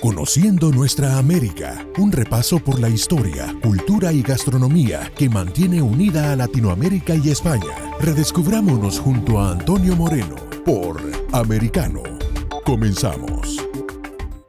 Conociendo nuestra América, un repaso por la historia, cultura y gastronomía que mantiene unida a Latinoamérica y España. Redescubrámonos junto a Antonio Moreno por Americano. Comenzamos.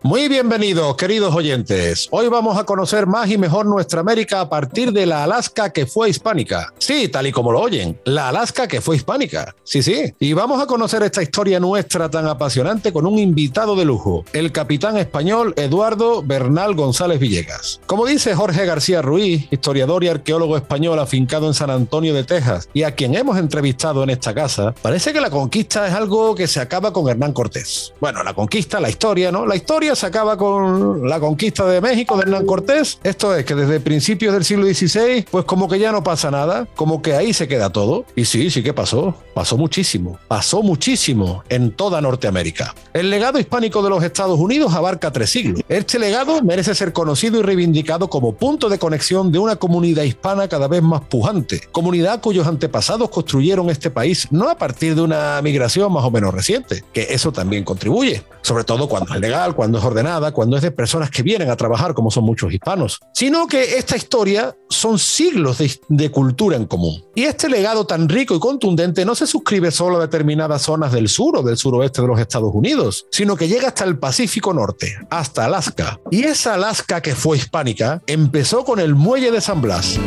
Muy bienvenidos, queridos oyentes. Hoy vamos a conocer más y mejor nuestra América a partir de la Alaska que fue hispánica. Sí, tal y como lo oyen, la Alaska que fue hispánica. Sí, sí. Y vamos a conocer esta historia nuestra tan apasionante con un invitado de lujo, el capitán español Eduardo Bernal González Villegas. Como dice Jorge García Ruiz, historiador y arqueólogo español afincado en San Antonio de Texas y a quien hemos entrevistado en esta casa, parece que la conquista es algo que se acaba con Hernán Cortés. Bueno, la conquista, la historia, ¿no? La historia se acaba con la conquista de México de Hernán Cortés. Esto es que desde principios del siglo XVI, pues como que ya no pasa nada, como que ahí se queda todo. Y sí, sí que pasó, pasó muchísimo, pasó muchísimo en toda Norteamérica. El legado hispánico de los Estados Unidos abarca tres siglos. Este legado merece ser conocido y reivindicado como punto de conexión de una comunidad hispana cada vez más pujante, comunidad cuyos antepasados construyeron este país no a partir de una migración más o menos reciente, que eso también contribuye, sobre todo cuando es legal, cuando ordenada, cuando es de personas que vienen a trabajar, como son muchos hispanos, sino que esta historia son siglos de, de, cultura en común. Y este legado tan rico y contundente no se suscribe solo a determinadas zonas del sur o del suroeste de los Estados Unidos, sino que llega hasta el Pacífico Norte, hasta Alaska. Y esa Alaska que fue hispánica empezó con el muelle de San Blas.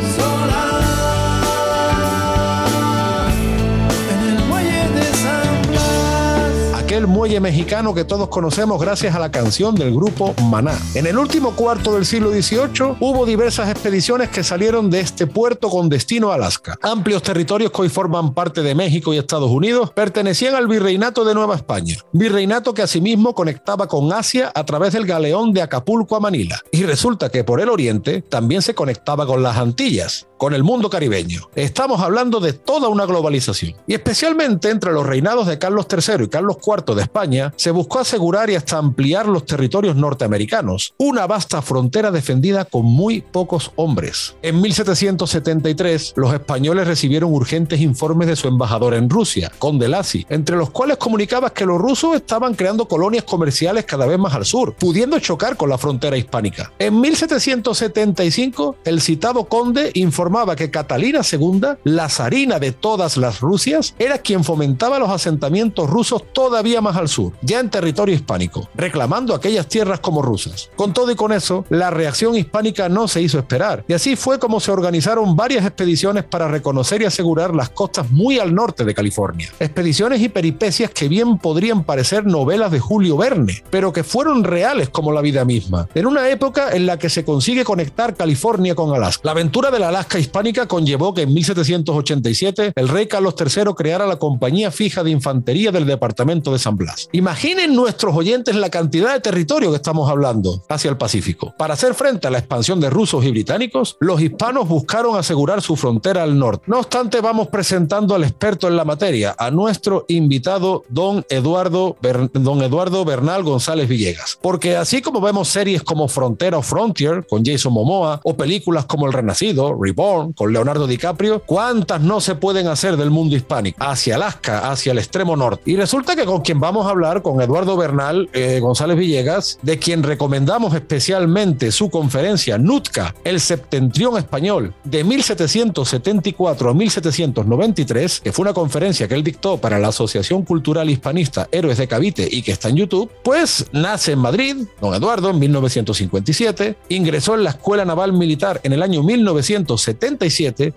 El muelle mexicano que todos conocemos gracias a la canción del grupo Maná. En el último cuarto del siglo XVIII hubo diversas expediciones que salieron de este puerto con destino a Alaska. Amplios territorios que hoy forman parte de México y Estados Unidos pertenecían al virreinato de Nueva España, virreinato que asimismo conectaba con Asia a través del galeón de Acapulco a Manila. Y resulta que por el oriente también se conectaba con las Antillas, con el mundo caribeño. Estamos hablando de toda una globalización. Y especialmente entre los reinados de Carlos III y Carlos IV de España, se buscó asegurar y hasta ampliar los territorios norteamericanos, una vasta frontera defendida con muy pocos hombres. En 1773, los españoles recibieron urgentes informes de su embajador en Rusia, Conde Lassi, entre los cuales comunicaba que los rusos estaban creando colonias comerciales cada vez más al sur, pudiendo chocar con la frontera hispánica. En 1775, el citado conde informó que Catalina II, la zarina de todas las Rusias, era quien fomentaba los asentamientos rusos todavía más al sur, ya en territorio hispánico, reclamando aquellas tierras como rusas. Con todo y con eso, la reacción hispánica no se hizo esperar, y así fue como se organizaron varias expediciones para reconocer y asegurar las costas muy al norte de California. Expediciones y peripecias que bien podrían parecer novelas de Julio Verne, pero que fueron reales como la vida misma, en una época en la que se consigue conectar California con Alaska. La aventura de la Alaska hispánica conllevó que en 1787 el rey Carlos III creara la Compañía Fija de Infantería del Departamento de San Blas. Imaginen nuestros oyentes la cantidad de territorio que estamos hablando hacia el Pacífico. Para hacer frente a la expansión de rusos y británicos, los hispanos buscaron asegurar su frontera al norte. No obstante, vamos presentando al experto en la materia, a nuestro invitado don Eduardo, don Eduardo Bernal González Villegas. Porque así como vemos series como Frontera o Frontier con Jason Momoa o películas como El Renacido, Reborn, con Leonardo DiCaprio, ¿cuántas no se pueden hacer del mundo hispánico? Hacia Alaska, hacia el extremo norte. Y resulta que con quien vamos a hablar, con Eduardo Bernal eh, González Villegas, de quien recomendamos especialmente su conferencia NUTCA, el septentrión español, de 1774 a 1793, que fue una conferencia que él dictó para la Asociación Cultural Hispanista Héroes de Cavite y que está en YouTube, pues nace en Madrid, don Eduardo, en 1957, ingresó en la Escuela Naval Militar en el año 1970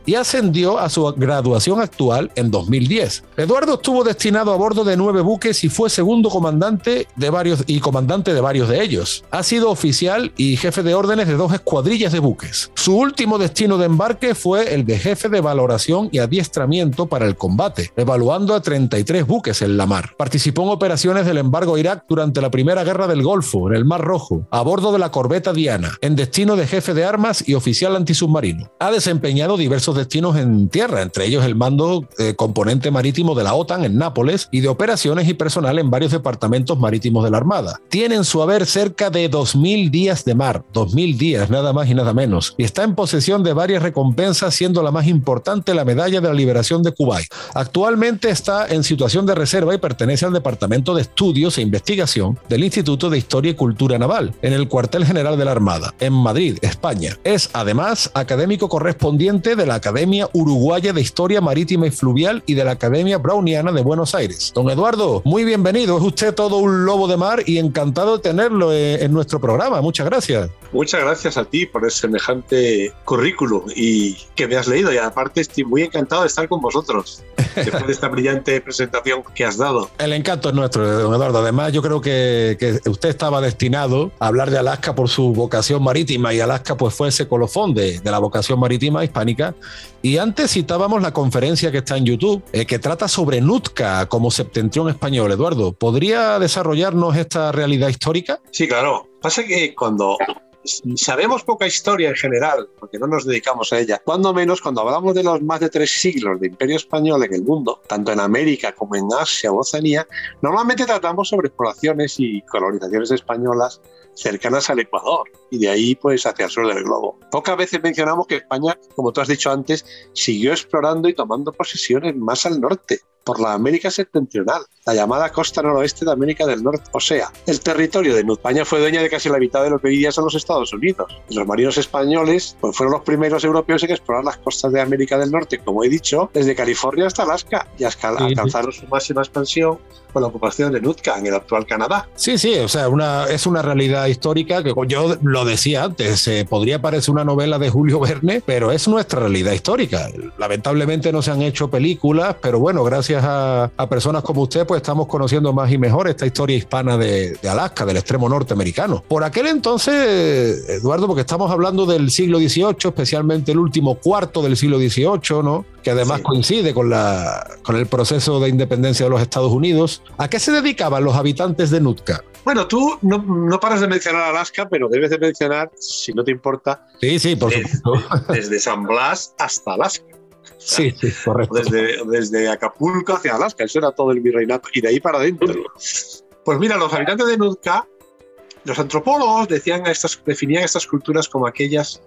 y ascendió a su graduación actual en 2010. Eduardo estuvo destinado a bordo de nueve buques y fue segundo comandante de varios y comandante de varios de ellos. Ha sido oficial y jefe de órdenes de dos escuadrillas de buques. Su último destino de embarque fue el de jefe de valoración y adiestramiento para el combate, evaluando a 33 buques en la mar. Participó en operaciones del embargo a Irak durante la Primera Guerra del Golfo, en el Mar Rojo, a bordo de la corbeta Diana, en destino de jefe de armas y oficial antisubmarino. Ha desempeñado diversos destinos en tierra, entre ellos el mando eh, componente marítimo de la OTAN en Nápoles y de operaciones y personal en varios departamentos marítimos de la Armada. Tiene en su haber cerca de 2.000 días de mar, 2.000 días nada más y nada menos, y está en posesión de varias recompensas, siendo la más importante la medalla de la liberación de Kuwait. Actualmente está en situación de reserva y pertenece al Departamento de Estudios e Investigación del Instituto de Historia y Cultura Naval, en el cuartel general de la Armada, en Madrid, España. Es además académico correspondiente de la Academia Uruguaya de Historia Marítima y Fluvial y de la Academia Browniana de Buenos Aires. Don Eduardo, muy bienvenido. Es usted todo un lobo de mar y encantado de tenerlo en nuestro programa. Muchas gracias. Muchas gracias a ti por ese semejante currículum y que me has leído y aparte estoy muy encantado de estar con vosotros después de esta brillante presentación que has dado. El encanto es nuestro, don Eduardo. Además, yo creo que, que usted estaba destinado a hablar de Alaska por su vocación marítima y Alaska pues fue ese colofón de, de la vocación marítima hispánica. Y antes citábamos la conferencia que está en YouTube, eh, que trata sobre Nutka como septentrión español. Eduardo, ¿podría desarrollarnos esta realidad histórica? Sí, claro. Pasa que cuando sabemos poca historia en general, porque no nos dedicamos a ella, cuando menos cuando hablamos de los más de tres siglos de imperio español en el mundo, tanto en América como en Asia o Oceanía, normalmente tratamos sobre exploraciones y colonizaciones españolas cercanas al Ecuador y de ahí pues hacia el sur del globo. Pocas veces mencionamos que España, como tú has dicho antes, siguió explorando y tomando posesiones más al norte, por la América septentrional, la llamada costa noroeste de América del Norte. O sea, el territorio de España fue dueña de casi la mitad de lo que hoy día son los Estados Unidos. Y los marinos españoles pues, fueron los primeros europeos en explorar las costas de América del Norte, como he dicho, desde California hasta Alaska, y alcanzaron su máxima expansión con la ocupación de Nootka en el actual Canadá. Sí, sí, o sea, una, es una realidad histórica que yo lo decía antes, eh, podría parecer una novela de Julio Verne, pero es nuestra realidad histórica. Lamentablemente no se han hecho películas, pero bueno, gracias a, personas como usted, pues estamos conociendo más y mejor esta historia hispana de, de Alaska, del extremo norteamericano. Por aquel entonces, Eduardo, porque estamos hablando del siglo XVIII, especialmente el último cuarto del siglo XVIII, ¿no? que además coincide con, la, con el proceso de independencia de los Estados Unidos. ¿A qué se dedicaban los habitantes de Nootka? Bueno, tú no, no, paras de mencionar Alaska, pero debes de mencionar, si no te importa, sí, sí, por desde, supuesto. desde San Blas hasta Alaska. Sí, sí, correcto. Desde, desde Acapulco hacia Alaska, eso era todo el virreinato, y de ahí para adentro. Pues mira, los habitantes de Nootka, los antropólogos decían estas, definían estas culturas como aquellas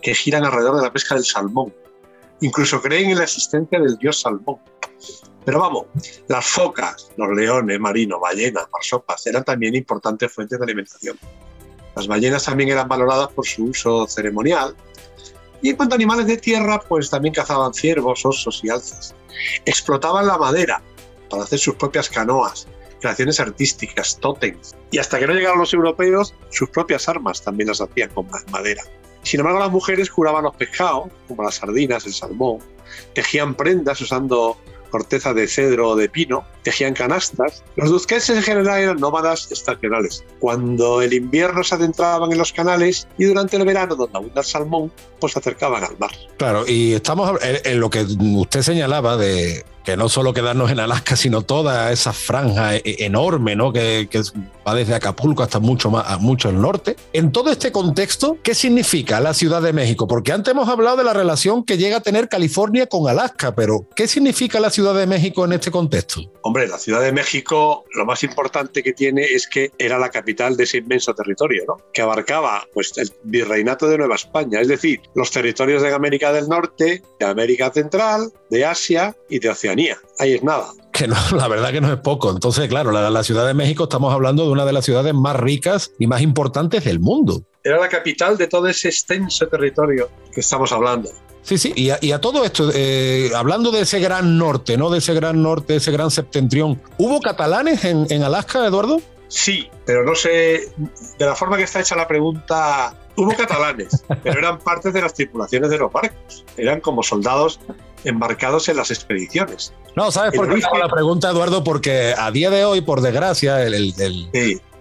que giran alrededor de la pesca del salmón. Incluso creen en la existencia del dios salmón. Pero vamos, las focas, los leones marinos, ballenas, marsopas eran también importantes fuentes de alimentación. Las ballenas también eran valoradas por su uso ceremonial. Y en cuanto a animales de tierra, pues también cazaban ciervos, osos y alces. Explotaban la madera para hacer sus propias canoas, creaciones artísticas, tótems. Y hasta que no llegaron los europeos, sus propias armas también las hacían con madera. Sin embargo, las mujeres curaban los pescados, como las sardinas, el salmón, tejían prendas usando corteza de cedro o de pino, tejían canastas. Los duqueses en general eran nómadas estacionales. Cuando el invierno se adentraban en los canales y durante el verano, donde abunda el salmón, pues se acercaban al mar. Claro, y estamos en lo que usted señalaba de que no solo quedarnos en Alaska, sino toda esa franja e-, enorme, ¿no? Que, que va desde Acapulco hasta mucho más, mucho al norte. En todo este contexto, ¿qué significa la Ciudad de México? Porque antes hemos hablado de la relación que llega a tener California con Alaska, pero ¿qué significa la Ciudad de México en este contexto? Hombre, la Ciudad de México, lo más importante que tiene es que era la capital de ese inmenso territorio, ¿no? Que abarcaba, pues, el virreinato de Nueva España, es decir, los territorios de América del Norte, de América Central, de Asia y de Oceanía. Ahí es nada. Que no, la verdad que no es poco. Entonces, claro, la, la Ciudad de México estamos hablando de una de las ciudades más ricas y más importantes del mundo. Era la capital de todo ese extenso territorio que estamos hablando. Sí, sí, y a, y a todo esto, eh, hablando de ese gran norte, ¿no? De ese gran norte, ese gran septentrión, ¿hubo catalanes en, en Alaska, Eduardo? Sí, pero no sé, de la forma que está hecha la pregunta, hubo catalanes, pero eran parte de las tripulaciones de los barcos, eran como soldados embarcados en las expediciones. No, ¿sabes por qué hago la pregunta, Eduardo? Porque a día de hoy, por desgracia, el,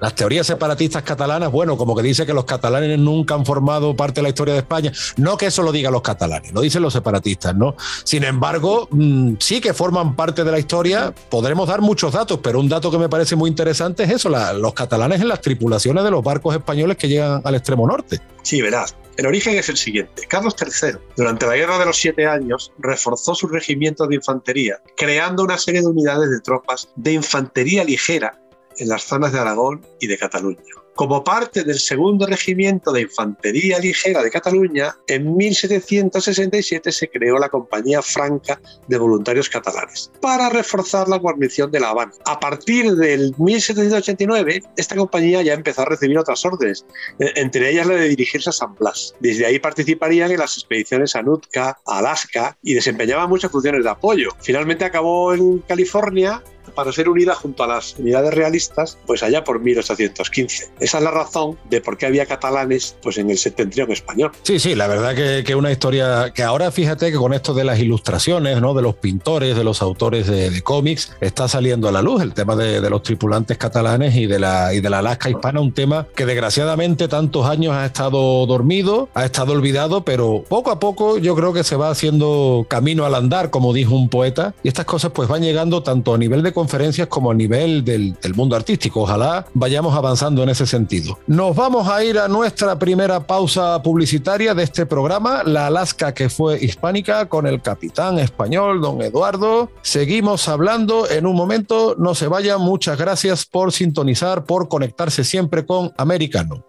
las teorías separatistas catalanas, bueno, como que dice que los catalanes nunca han formado parte de la historia de España. No que eso lo digan los catalanes, lo dicen los separatistas, ¿no? Sin embargo, mm, sí que forman parte de la historia. Podremos dar muchos datos, pero un dato que me parece muy interesante es eso, los catalanes en las tripulaciones de los barcos españoles que llegan al extremo norte. Sí, verás. El origen es el siguiente. Carlos III, durante la Guerra de los Siete Años, reforzó su regimiento de infantería, creando una serie de unidades de tropas de infantería ligera en las zonas de Aragón y de Cataluña. Como parte del segundo regimiento de infantería ligera de Cataluña, en 1767 se creó la Compañía Franca de Voluntarios Catalanes para reforzar la guarnición de La Habana. A partir del 1789, esta compañía ya empezó a recibir otras órdenes, e, entre ellas la de dirigirse a San Blas. Desde ahí participarían en las expediciones a Nootka, a Alaska y desempeñaban muchas funciones de apoyo. Finalmente acabó en California para ser unida junto a las unidades realistas, pues allá por 1815. Esa es la razón de por qué había catalanes pues en el septentrión español. Sí, sí, la verdad que, que una historia que ahora fíjate que con esto de las ilustraciones, ¿no? de los pintores, de los autores de, cómics, está saliendo a la luz el tema de, de, los tripulantes catalanes y de, la, y de la Alaska hispana, un tema que desgraciadamente tantos años ha estado dormido, ha estado olvidado, pero poco a poco yo creo que se va haciendo camino al andar, como dijo un poeta, y estas cosas pues van llegando tanto a nivel de conferencias como a nivel del, mundo artístico. Ojalá vayamos avanzando en ese sentido. Nos vamos a ir a nuestra primera pausa publicitaria de este programa, la Alaska que fue hispánica, con el capitán español, don Eduardo. Seguimos hablando en un momento, no se vayan, muchas gracias por sintonizar, por conectarse siempre con Americano.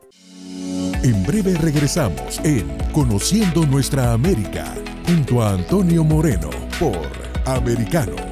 En breve regresamos en Conociendo Nuestra América, junto a Antonio Moreno, por Americano.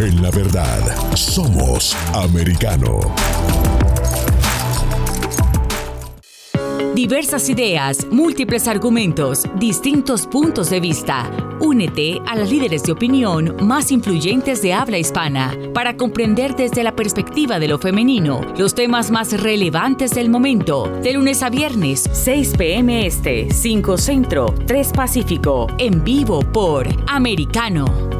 En la verdad. Somos americano. Diversas ideas, múltiples argumentos, distintos puntos de vista. Únete a las líderes de opinión más influyentes de habla hispana para comprender desde la perspectiva de lo femenino los temas más relevantes del momento. De lunes a viernes, 6 p.m. Este, 5 Centro, 3 Pacífico, en vivo por Americano.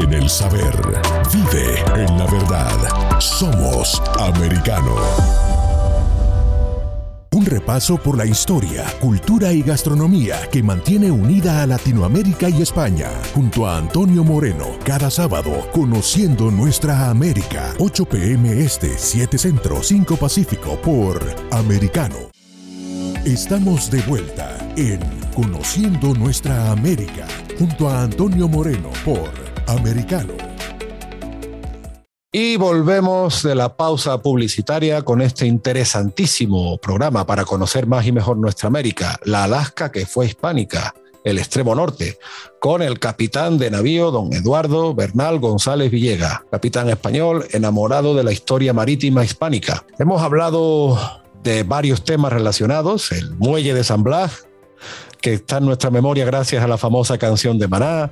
En el saber. Vive en la verdad. Somos americano. Un repaso por la historia, cultura y gastronomía que mantiene unida a Latinoamérica y España, junto a Antonio Moreno, cada sábado, conociendo nuestra América. 8 pm este, 7 centro, 5 pacífico, por Americano. Estamos de vuelta en Conociendo nuestra América, junto a Antonio Moreno, por Americano. Y volvemos de la pausa publicitaria con este interesantísimo programa para conocer más y mejor nuestra América, la Alaska que fue hispánica, el extremo norte, con el capitán de navío don Eduardo Bernal González Villega, capitán español enamorado de la historia marítima hispánica. Hemos hablado de varios temas relacionados, el muelle de San Blas, que está en nuestra memoria gracias a la famosa canción de Maná.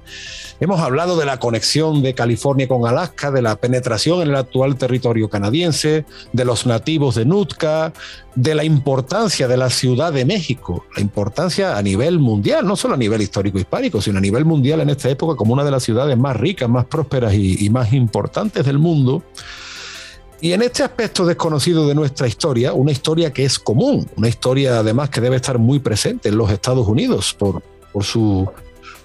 Hemos hablado de la conexión de California con Alaska, de la penetración en el actual territorio canadiense, de los nativos de Nootka, de la importancia de la Ciudad de México, la importancia a nivel mundial, no solo a nivel histórico hispánico, sino a nivel mundial en esta época como una de las ciudades más ricas, más prósperas y, y más importantes del mundo. Y en este aspecto desconocido de nuestra historia, una historia que es común, una historia además que debe estar muy presente en los Estados Unidos por, su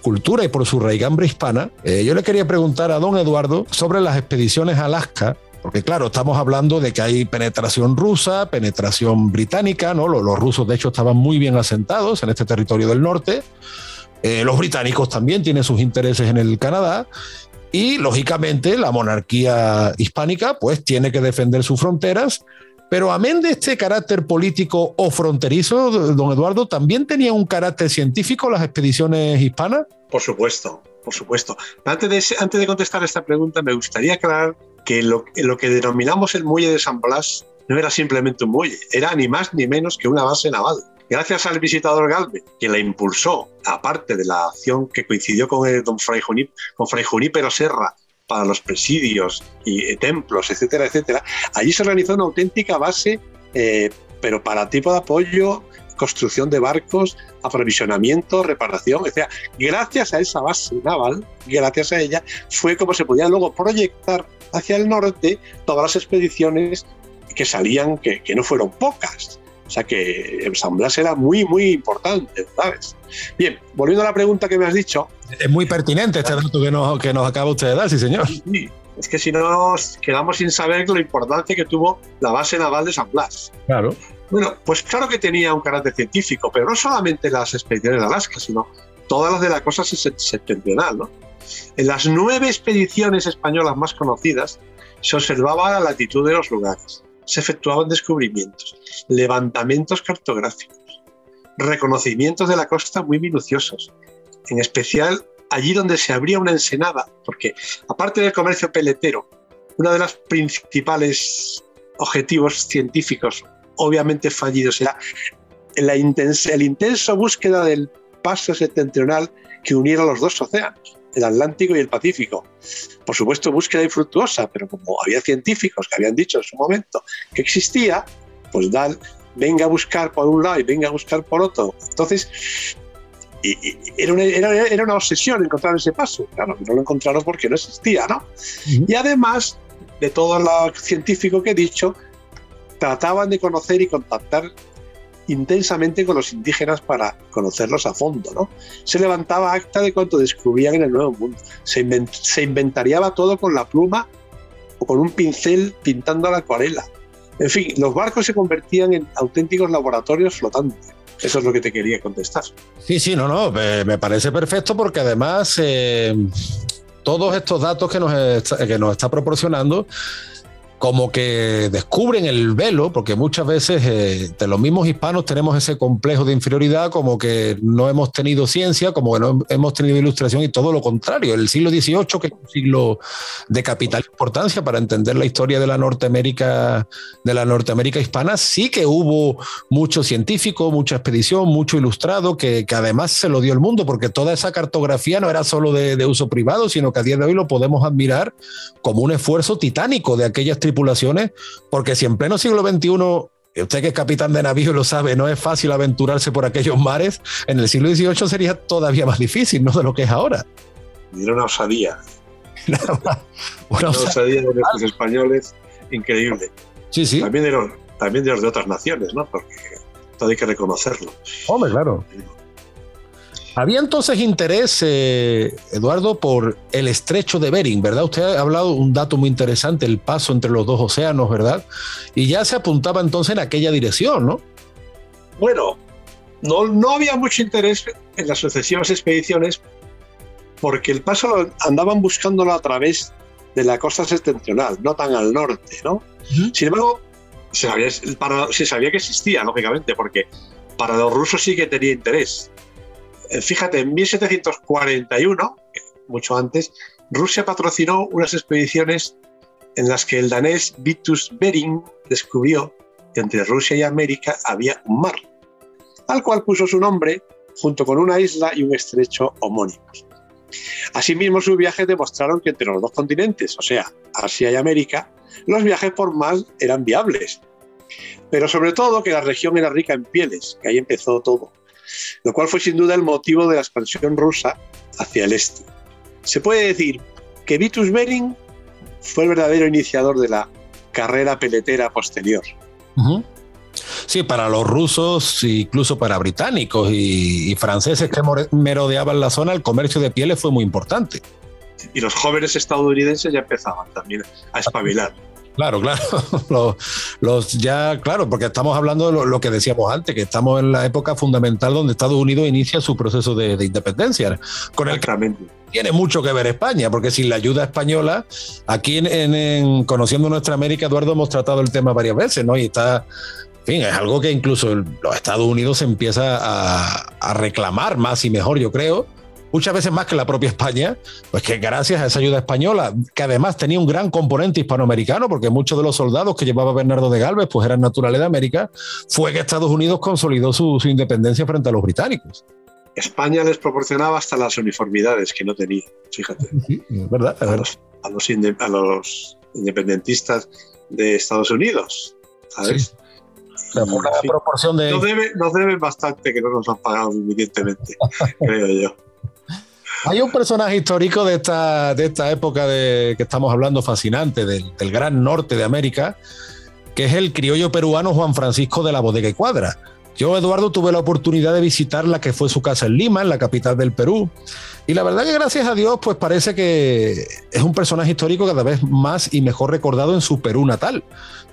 cultura y por su raigambre hispana, eh, yo le quería preguntar a don Eduardo sobre las expediciones a Alaska, porque claro, estamos hablando de que hay penetración rusa, penetración británica, ¿no? Los, los rusos de hecho estaban muy bien asentados en este territorio del norte, eh, los británicos también tienen sus intereses en el Canadá y lógicamente la monarquía hispánica pues tiene que defender sus fronteras, pero amén de este carácter político o fronterizo, don Eduardo, ¿también tenía un carácter científico las expediciones hispanas? Por supuesto, por supuesto. Antes de, antes de contestar esta pregunta, me gustaría aclarar que lo, lo que denominamos el muelle de San Blas no era simplemente un muelle, era ni más ni menos que una base naval gracias al visitador Galve, que la impulsó, aparte de la acción que coincidió con el don Fray, Junip, con Junípero Serra para los presidios y eh, templos, etcétera, etcétera, allí se organizó una auténtica base, eh, pero para tipo de apoyo, construcción de barcos, aprovisionamiento, reparación, etc. Gracias a esa base naval, gracias a ella, fue como se podía luego proyectar hacia el norte todas las expediciones que salían, que no fueron pocas. O sea que San Blas era muy, muy importante, ¿sabes? Bien, volviendo a la pregunta que me has dicho. Es muy pertinente este dato que nos, que nos acaba usted de dar, sí, señor. Sí, es que si no nos quedamos sin saber la importancia que tuvo la base naval de San Blas. Claro. Bueno, pues claro que tenía un carácter científico, pero no solamente las expediciones de Alaska, sino todas las de la costa septentrional, ¿no? En las nueve expediciones españolas más conocidas se observaba la latitud de los lugares se efectuaban descubrimientos, levantamientos cartográficos, reconocimientos de la costa muy minuciosos, en especial allí donde se abría una ensenada, porque aparte del comercio peletero, uno de los principales objetivos científicos, obviamente fallidos, era la el intenso búsqueda del paso septentrional que uniera los dos océanos el Atlántico y el Pacífico. Por supuesto, búsqueda infructuosa, pero como había científicos que habían dicho en su momento que existía, pues dan, venga a buscar por un lado y venga a buscar por otro. Entonces, era, una, era, una, obsesión encontrar ese paso. Claro, no lo encontraron porque no existía, ¿no? Y además de todo lo científico que he dicho, trataban de conocer y contactar intensamente con los indígenas para conocerlos a fondo. ¿no? Se levantaba acta de cuanto descubrían en el Nuevo Mundo. Se, inventariaba todo con la pluma o con un pincel pintando la acuarela. En fin, los barcos se convertían en auténticos laboratorios flotantes. Eso es lo que te quería contestar. Sí, sí, no, no, me parece perfecto porque además eh, todos estos datos que nos, que nos está proporcionando como que descubren el velo, porque muchas veces eh, de los mismos hispanos tenemos ese complejo de inferioridad, como que no hemos tenido ciencia, como que no hemos tenido ilustración y todo lo contrario. El siglo XVIII, que es un siglo de capital importancia para entender la historia de la Norteamérica, de la Norteamérica hispana, sí que hubo mucho científico, mucha expedición, mucho ilustrado, que, además se lo dio el mundo, porque toda esa cartografía no era solo de, uso privado, sino que a día de hoy lo podemos admirar como un esfuerzo titánico de aquellas tribus porque si en pleno siglo XXI usted que es capitán de navío lo sabe, no es fácil aventurarse por aquellos mares, en el siglo XVIII sería todavía más difícil, ¿no? De lo que es ahora. Era una osadía. una osadía de los españoles increíble. Sí, sí. También de, los, también de los de otras naciones, ¿no? Porque todo hay que reconocerlo. Hombre, claro. Había entonces interés, eh, Eduardo, por el estrecho de Bering, ¿verdad? Usted ha hablado un dato muy interesante, el paso entre los dos océanos, ¿verdad? Y ya se apuntaba entonces en aquella dirección, ¿no? Bueno, no, no había mucho interés en las sucesivas expediciones porque el paso andaban buscándolo a través de la costa septentrional, no tan al norte, ¿no? Sin embargo, se sabía, se sabía que existía, lógicamente, porque para los rusos sí que tenía interés. Eh, fíjate, en 1741, mucho antes, Rusia patrocinó unas expediciones en las que el danés Vitus Bering descubrió que entre Rusia y América había un mar, al cual puso su nombre junto con una isla y un estrecho homónimos. Asimismo, sus viajes demostraron que entre los dos continentes, o sea, Asia y América, los viajes por mar eran viables. Pero sobre todo que la región era rica en pieles, que ahí empezó todo, lo cual fue sin duda el motivo de la expansión rusa hacia el este. Se puede decir que Vitus Bering fue el verdadero iniciador de la carrera peletera posterior. Sí, para los rusos, incluso para británicos y, franceses que merodeaban la zona, el comercio de pieles fue muy importante. Y los jóvenes estadounidenses ya empezaban también a espabilar. Claro, claro. Los, ya, claro, porque estamos hablando de lo, que decíamos antes, que estamos en la época fundamental donde Estados Unidos inicia su proceso de, independencia, con el que tiene mucho que ver España, porque sin la ayuda española, aquí en, Conociendo Nuestra América, Eduardo, hemos tratado el tema varias veces, ¿no? Y está en fin, es algo que incluso los Estados Unidos empieza a, reclamar más y mejor, yo creo, muchas veces más que la propia España, pues que gracias a esa ayuda española, que además tenía un gran componente hispanoamericano, porque muchos de los soldados que llevaba Bernardo de Galvez pues eran naturales de América, fue que Estados Unidos consolidó su, independencia frente a los británicos. España les proporcionaba hasta las uniformidades que no tenía, fíjate. Sí, es verdad. a, Los, a, los, independentistas de Estados Unidos, ¿sabes? una proporción de... Nos deben, bastante que no nos han pagado suficientemente, creo yo. Hay un personaje histórico de esta, de esta época de que estamos hablando fascinante, del, del, gran norte de América, que es el criollo peruano Juan Francisco de la Bodega y Cuadra. Yo, Eduardo, tuve la oportunidad de visitar la que fue su casa en Lima, en la capital del Perú. Y la verdad que gracias a Dios, pues parece que es un personaje histórico cada vez más y mejor recordado en su Perú natal.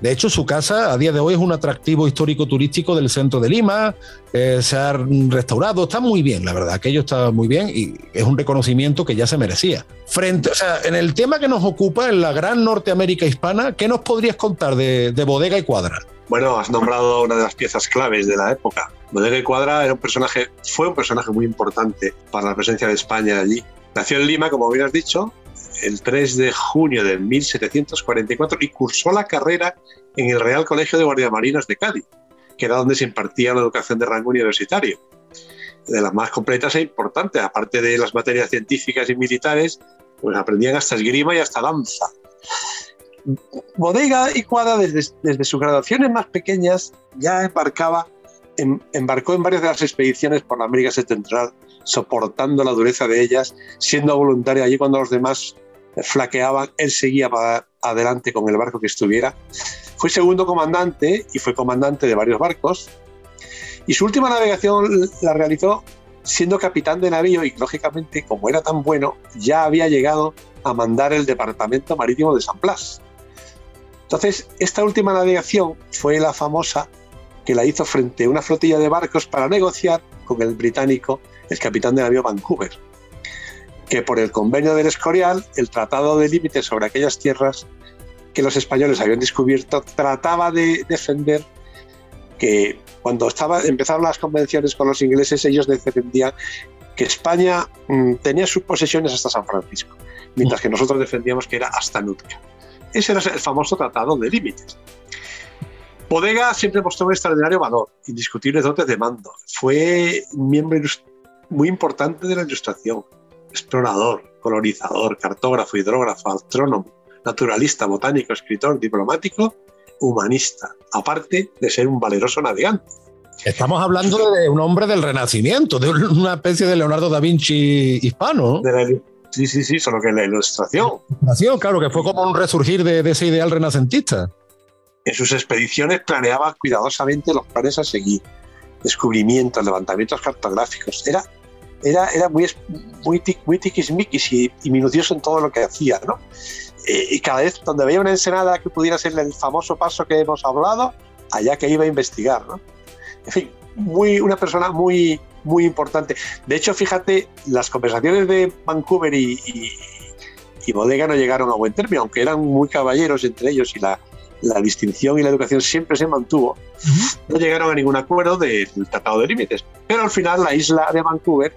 De hecho, su casa a día de hoy es un atractivo histórico turístico del centro de Lima, eh, se ha restaurado, está muy bien, la verdad, aquello está muy bien y es un reconocimiento que ya se merecía. Frente, o sea, en el tema que nos ocupa, en la gran Norteamérica hispana, ¿qué nos podrías contar de, de Bodega y Cuadra? Bueno, has nombrado una de las piezas claves de la época. Bodega y Cuadra era un personaje, fue un personaje muy importante para la presencia de España allí. Nació en Lima, como bien has dicho, el 3 de junio de 1744 y cursó la carrera en el Real Colegio de Guardiamarinas de Cádiz, que era donde se impartía la educación de rango universitario. De las más completas e importantes, aparte de las materias científicas y militares, pues aprendían hasta esgrima y hasta danza. Bodega y Cuadra, desde, sus graduaciones más pequeñas, ya embarcaba, em, embarcó en varias de las expediciones por la América Septentrional, soportando la dureza de ellas, siendo voluntario allí cuando los demás flaqueaban, él seguía para adelante con el barco que estuviera. Fue segundo comandante y fue comandante de varios barcos. Y su última navegación la realizó siendo capitán de navío y, lógicamente, como era tan bueno, ya había llegado a mandar el Departamento Marítimo de San Blas. Entonces, esta última navegación fue la famosa que la hizo frente a una flotilla de barcos para negociar con el británico, el capitán de navío Vancouver, que por el convenio del Escorial, el tratado de límites sobre aquellas tierras que los españoles habían descubierto, trataba de defender que cuando estaba, empezaron las convenciones con los ingleses, ellos defendían que España mm, tenía sus posesiones hasta San Francisco, mientras que nosotros defendíamos que era hasta Nootka. Ese era el famoso Tratado de Límites. Bodega siempre mostró un extraordinario valor, indiscutibles dotes de mando. Fue miembro muy importante de la ilustración, explorador, colonizador, cartógrafo, hidrógrafo, astrónomo, naturalista, botánico, escritor, diplomático, humanista, aparte de ser un valeroso navegante. Estamos hablando de un hombre del Renacimiento, de una especie de Leonardo da Vinci hispano. Sí, sí, sí, solo que la ilustración. Ilustración, claro, que fue como un resurgir de, ese ideal renacentista. En sus expediciones planeaba cuidadosamente los planes a seguir, descubrimientos, levantamientos cartográficos. Era, era, era muy, muy, muy tiquismiquis y, y, minucioso en todo lo que hacía, ¿no? Eh, y cada vez donde veía una ensenada que pudiera ser el famoso paso que hemos hablado, allá que iba a investigar, ¿no? En fin, muy, una persona muy, muy importante. De hecho, fíjate, las conversaciones de Vancouver y, y Bodega no llegaron a buen término, aunque eran muy caballeros entre ellos y la, la distinción y la educación siempre se mantuvo, no llegaron a ningún acuerdo del Tratado de Límites. Pero al final la isla de Vancouver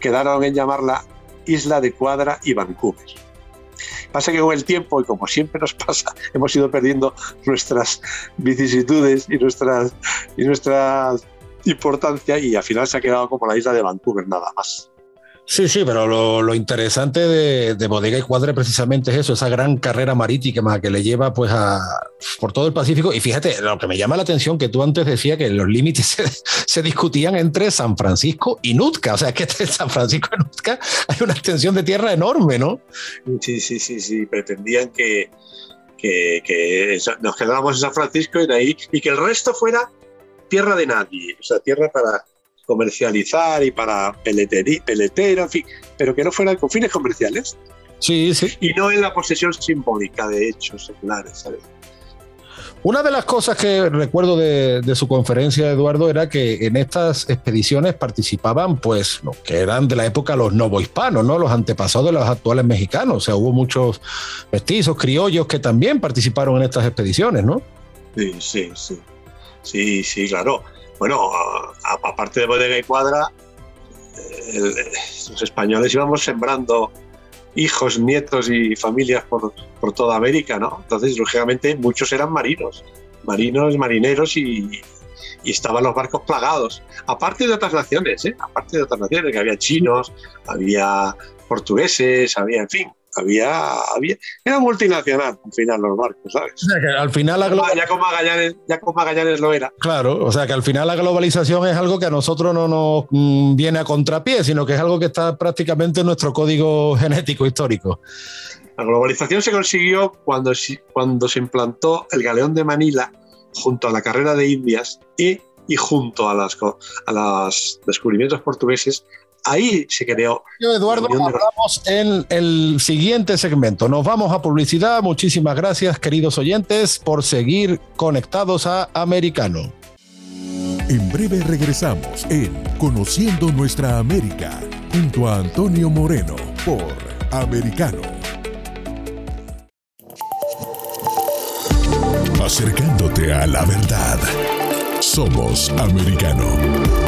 quedaron en llamarla Isla de Cuadra y Vancouver. Pasa que con el tiempo, y como siempre nos pasa, hemos ido perdiendo nuestras vicisitudes y nuestras, y nuestra importancia y al final se ha quedado como la isla de Vancouver nada más. Sí, sí, pero lo, interesante de, Bodega y Cuadra precisamente es eso, esa gran carrera marítima que le lleva pues a, por todo el Pacífico. Y fíjate, lo que me llama la atención que tú antes decías que los límites se, discutían entre San Francisco y Nutca. O sea, que entre San Francisco y Nutca hay una extensión de tierra enorme, ¿no? Sí, sí, sí, sí. Pretendían que, que, nos quedáramos en San Francisco y de ahí, y que el resto fuera tierra de nadie, o sea, tierra para, comercializar y para peletero, en fin, pero que no fuera con fines comerciales. Sí, sí. Y no en la posesión simbólica de hechos seculares, ¿sabes? Una de las cosas que recuerdo de, su conferencia, Eduardo, era que en estas expediciones participaban, pues, los que eran de la época los novohispanos, ¿no? Los antepasados de los actuales mexicanos. O sea, hubo muchos mestizos, criollos que también participaron en estas expediciones, ¿no? Sí, sí, sí. Sí, sí, claro bueno, aparte de bodega y cuadra, los españoles íbamos sembrando hijos, nietos y familias por, toda América, ¿no? Entonces, lógicamente, muchos eran marinos, marinos, marineros y, y estaban los barcos plagados. Aparte de otras naciones, ¿eh? Aparte de otras naciones, que había chinos, había portugueses, había, en fin, había, había, era multinacional al final los barcos, ¿sabes? O sea que al final la ya, con Magallanes, ya con Magallanes lo era. Claro, o sea que al final la globalización es algo que a nosotros no nos mm, viene a contrapié, sino que es algo que está prácticamente en nuestro código genético histórico. La globalización se consiguió cuando, cuando se implantó el galeón de Manila junto a la carrera de Indias y, y junto a, las, a los descubrimientos portugueses ahí se creó. Yo, Eduardo, hablamos en el siguiente segmento. Nos vamos a publicidad. Muchísimas gracias, queridos oyentes, por seguir conectados a Americano. En breve regresamos en Conociendo Nuestra América, junto a Antonio Moreno, por Americano. Acercándote a la verdad. Somos Americano.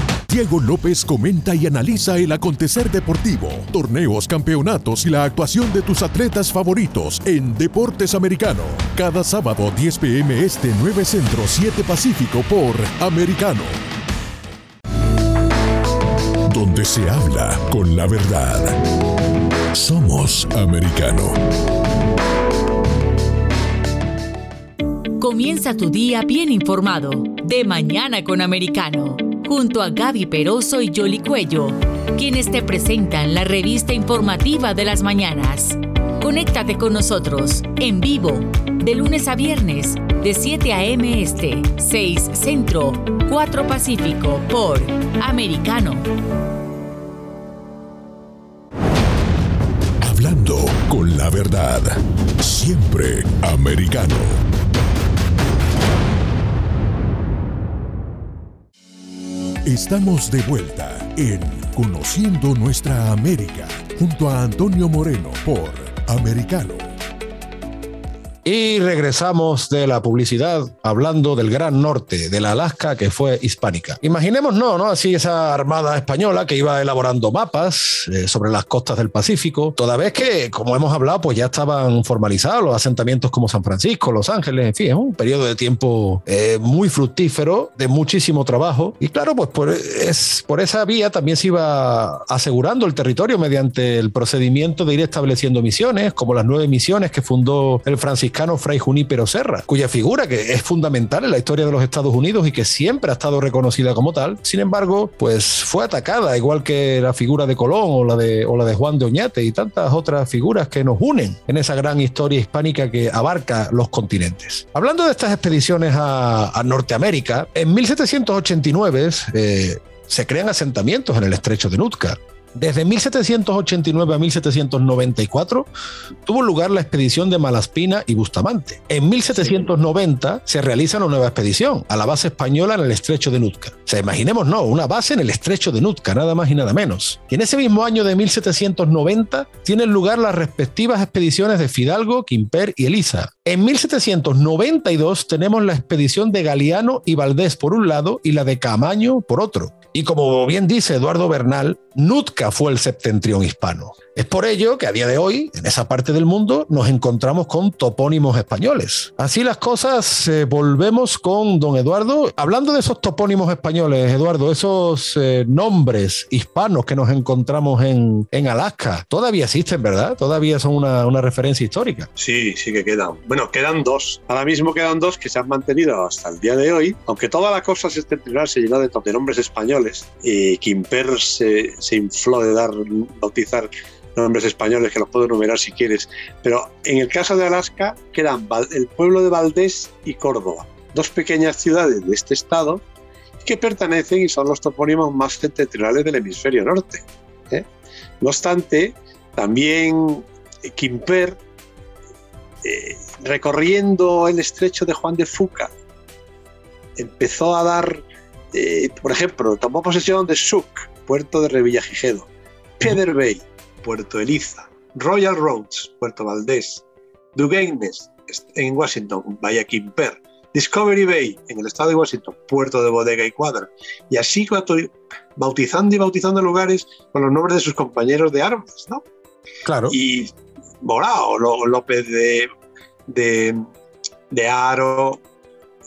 Diego López comenta y analiza el acontecer deportivo, torneos, campeonatos y la actuación de tus atletas favoritos en Deportes Americano. Cada sábado 10 pm este 9 Centro 7 Pacífico por Americano. Donde se habla con la verdad. Somos Americano. Comienza tu día bien informado. De mañana con Americano junto a Gaby Peroso y Jolly Cuello, quienes te presentan la revista informativa de las mañanas. Conéctate con nosotros en vivo de lunes a viernes de 7 a.m. Este, 6 Centro, 4 Pacífico por Americano. Hablando con la verdad, siempre americano. Estamos de vuelta en Conociendo Nuestra América junto a Antonio Moreno por Americano. Y regresamos de la publicidad hablando del gran norte, de la Alaska que fue hispánica. Imaginemos, no, ¿no? Así esa armada española que iba elaborando mapas eh, sobre las costas del Pacífico, toda vez que, como hemos hablado, pues ya estaban formalizados los asentamientos como San Francisco, Los Ángeles, en fin, es un periodo de tiempo eh, muy fructífero, de muchísimo trabajo. Y claro, pues por, por esa vía también se iba asegurando el territorio mediante el procedimiento de ir estableciendo misiones, como las nueve misiones que fundó el Francisco Fray Junípero Serra, cuya figura que es fundamental en la historia de los Estados Unidos y que siempre ha estado reconocida como tal. Sin embargo, pues fue atacada, igual que la figura de Colón o la de, o la de Juan de Oñate y tantas otras figuras que nos unen en esa gran historia hispánica que abarca los continentes. Hablando de estas expediciones a, Norteamérica, en 1789 eh, se crean asentamientos en el estrecho de Nootka. Desde 1789 a 1794 tuvo lugar la expedición de Malaspina y Bustamante. En 1790 se realiza una nueva expedición a la base española en el estrecho de Nootka. O sea, imaginemos, no, una base en el estrecho de Nootka, nada más y nada menos. Y en ese mismo año de 1790 tienen lugar las respectivas expediciones de Fidalgo, Quimper y Elisa. En 1792 tenemos la expedición de Galiano y Valdés por un lado y la de Camaño por otro. Y como bien dice Eduardo Bernal, Nootka fue el septentrión hispano. Es por ello que a día de hoy, en esa parte del mundo, nos encontramos con topónimos españoles. Así las cosas, eh, volvemos con don Eduardo. Hablando de esos topónimos españoles, Eduardo, esos eh, nombres hispanos que nos encontramos en, en, Alaska, todavía existen, ¿verdad? Todavía son una, una, referencia histórica. Sí, sí que quedan. Bueno, quedan dos. Ahora mismo quedan dos que se han mantenido hasta el día de hoy, aunque toda la cosa septentrional se llenó de, de nombres españoles y Quimper se, se infló de dar, bautizar nombres españoles que los puedo enumerar si quieres, pero en el caso de Alaska quedan el pueblo de Valdés y Córdoba, dos pequeñas ciudades de este estado que pertenecen y son los topónimos más septentrionales del hemisferio norte. ¿eh? No obstante, también Quimper, eh, recorriendo el estrecho de Juan de Fuca, empezó a dar, eh, por ejemplo, tomó posesión de Suk, puerto de Revillagigedo, Pedder Bay, Puerto Eliza, Royal Roads, Puerto Valdés, Duguaynes, en Washington, Bahía Quimper, Discovery Bay, en el estado de Washington, Puerto de Bodega y Cuadra, y así bautizando y bautizando lugares con los nombres de sus compañeros de armas, ¿no? Claro. Y Morao, López de, de, Aro,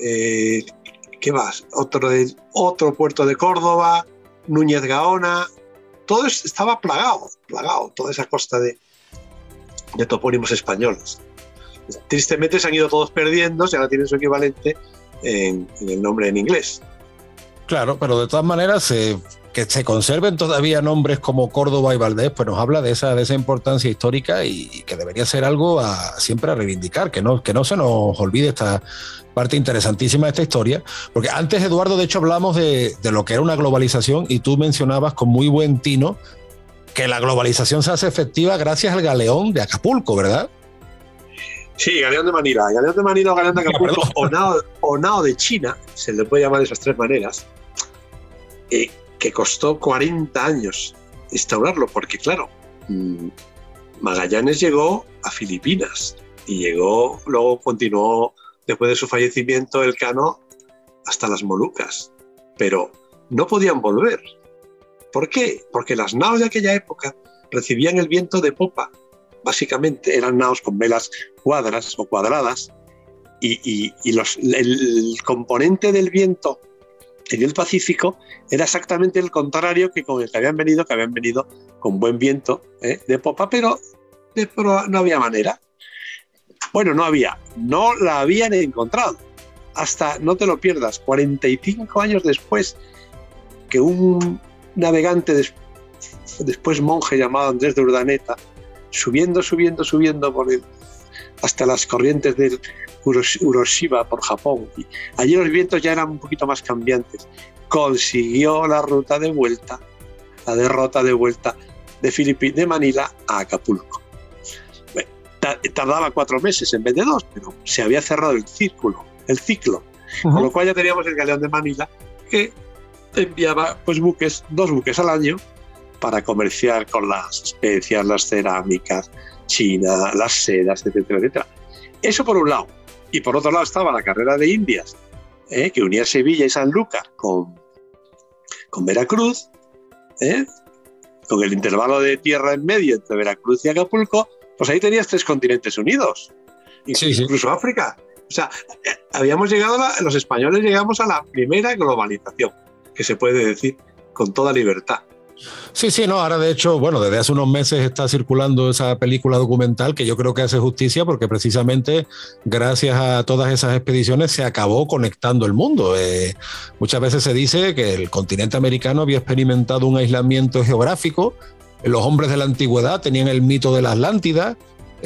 eh, ¿qué más? Otro, de, otro puerto de Córdoba, Núñez Gaona, todo estaba plagado, plagado, toda esa costa de, de topónimos españoles. Tristemente se han ido todos perdiendo, y ahora tienen su equivalente en, el nombre en inglés. Claro, pero de todas maneras, que se conserven todavía nombres como Córdoba y Valdés, pues nos habla de esa, de esa importancia histórica y, que debería ser algo a, siempre a reivindicar, que no, que no se nos olvide esta parte interesantísima de esta historia, porque antes, Eduardo, de hecho hablamos de, de lo que era una globalización y tú mencionabas con muy buen tino que la globalización se hace efectiva gracias al galeón de Acapulco, ¿verdad? Sí, Galeón de Manila. Galeón de Manila o Galeón de Acapulco o Nao, de China, se le puede llamar de esas tres maneras, eh, que costó 40 años instaurarlo, porque claro, mm, Magallanes llegó a Filipinas y llegó, luego continuó después de su fallecimiento el Cano hasta las Molucas, pero no podían volver. ¿Por qué? Porque las naos de aquella época recibían el viento de popa, básicamente eran naos con velas cuadras o cuadradas, y, los, el componente del viento en el Pacífico era exactamente el contrario que con el que habían venido, que habían venido con buen viento ¿eh? de popa, pero, no había manera. Bueno, no había, no la habían encontrado. Hasta, no te lo pierdas, 45 años después que un navegante, después monje llamado Andrés de Urdaneta, subiendo, subiendo, subiendo por el, hasta las corrientes del Uroshiba por Japón. Y allí los vientos ya eran un poquito más cambiantes. Consiguió la ruta de vuelta, la derrota de vuelta de Filipinas, de Manila a Acapulco. tardaba cuatro meses en vez de dos, pero se había cerrado el círculo, el ciclo. Con lo cual ya teníamos el galeón de Manila, que enviaba pues buques, dos buques al año, para comerciar con las especias, las cerámicas, China, las sedas, etcétera, etcétera. Eso por un lado. Y por otro lado estaba la carrera de Indias, ¿eh? que unía Sevilla y San Lucas con, con Veracruz, ¿eh? con el intervalo de tierra en medio entre Veracruz y Acapulco, pues ahí tenías tres continentes unidos, incluso África. O sea, eh, habíamos llegado, a los españoles llegamos a la primera globalización, que se puede decir con toda libertad. Sí, sí, no, ahora de hecho, bueno, desde hace unos meses está circulando esa película documental que yo creo que hace justicia porque precisamente gracias a todas esas expediciones se acabó conectando el mundo. Eh, muchas veces se dice que el continente americano había experimentado un aislamiento geográfico, los hombres de la antigüedad tenían el mito de la Atlántida,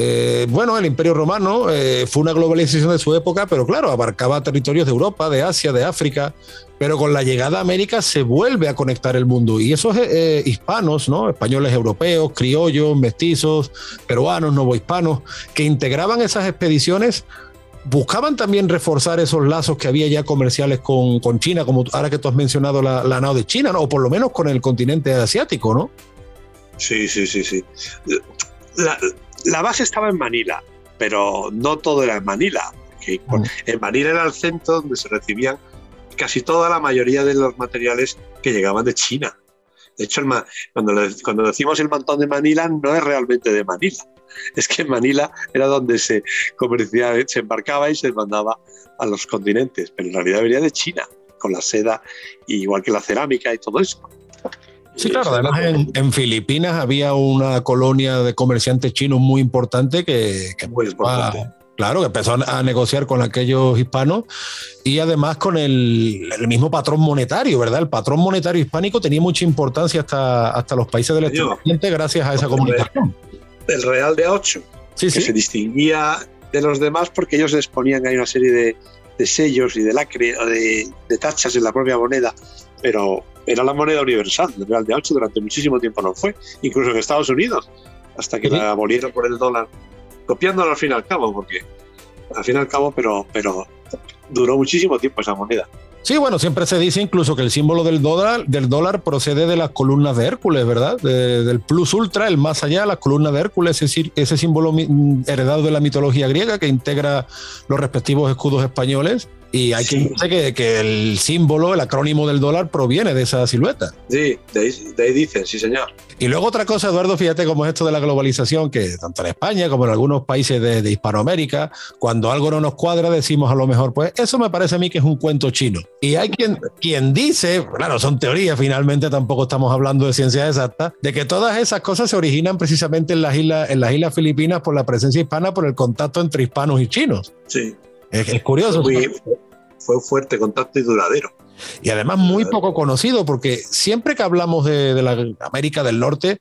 eh, bueno, el Imperio Romano eh, fue una globalización de su época, pero claro, abarcaba territorios de Europa, de Asia, de África, pero con la llegada a América se vuelve a conectar el mundo. Y esos eh, hispanos, ¿no? españoles europeos, criollos, mestizos, peruanos, novohispanos, que integraban esas expediciones, buscaban también reforzar esos lazos que había ya comerciales con, China, como ahora que tú has mencionado la, la nao de China, o por lo menos con el continente asiático, ¿no? Sí, sí, sí, sí. La, la base estaba en Manila, pero no todo era en Manila. Mm. En Manila era el centro donde se recibían casi toda la mayoría de los materiales que llegaban de China. De hecho, cuando, cuando decimos el mantón de Manila, no es realmente de Manila. Es que en Manila era donde se comerciaba, se embarcaba y se mandaba a los continentes, pero en realidad venía de China, con la seda, igual que la cerámica y todo eso. Sí, claro, además en, Filipinas había una colonia de comerciantes chinos muy importante que, claro, que empezó a negociar con aquellos hispanos y además con el, mismo patrón monetario, ¿verdad? El patrón monetario hispánico tenía mucha importancia hasta, hasta los países del exterior gracias a esa comunicación. El Real de 8, que se distinguía de los demás porque ellos les ponían ahí una serie de, sellos y de lacre, de, de tachas en la propia moneda, pero era la moneda universal. El real de 8 durante muchísimo tiempo no fue, incluso en Estados Unidos, hasta que la abolieron por el dólar, copiándolo al fin y al cabo, porque al fin y al cabo, pero, pero duró muchísimo tiempo esa moneda. Sí, bueno, siempre se dice incluso que el símbolo del dólar, del dólar procede de las columnas de Hércules, ¿verdad? del plus ultra, el más allá, las columnas de Hércules, es decir, ese símbolo heredado de la mitología griega que integra los respectivos escudos españoles y hay quien dice que, que, el símbolo, el acrónimo del dólar proviene de esa silueta. Sí, de ahí, dicen, sí señor. Y luego otra cosa, Eduardo, fíjate cómo es esto de la globalización, que tanto en España como en algunos países de, Hispanoamérica, cuando algo no nos cuadra, decimos a lo mejor, pues eso me parece a mí que es un cuento chino. Y hay quien, quien dice, claro, son teorías, finalmente tampoco estamos hablando de ciencia exacta, de que todas esas cosas se originan precisamente en las islas, en las islas Filipinas por la presencia hispana, por el contacto entre hispanos y chinos. Sí. Es, curioso. Fue, un fuerte contacto y duradero. Y además muy poco conocido, porque siempre que hablamos de, la América del Norte,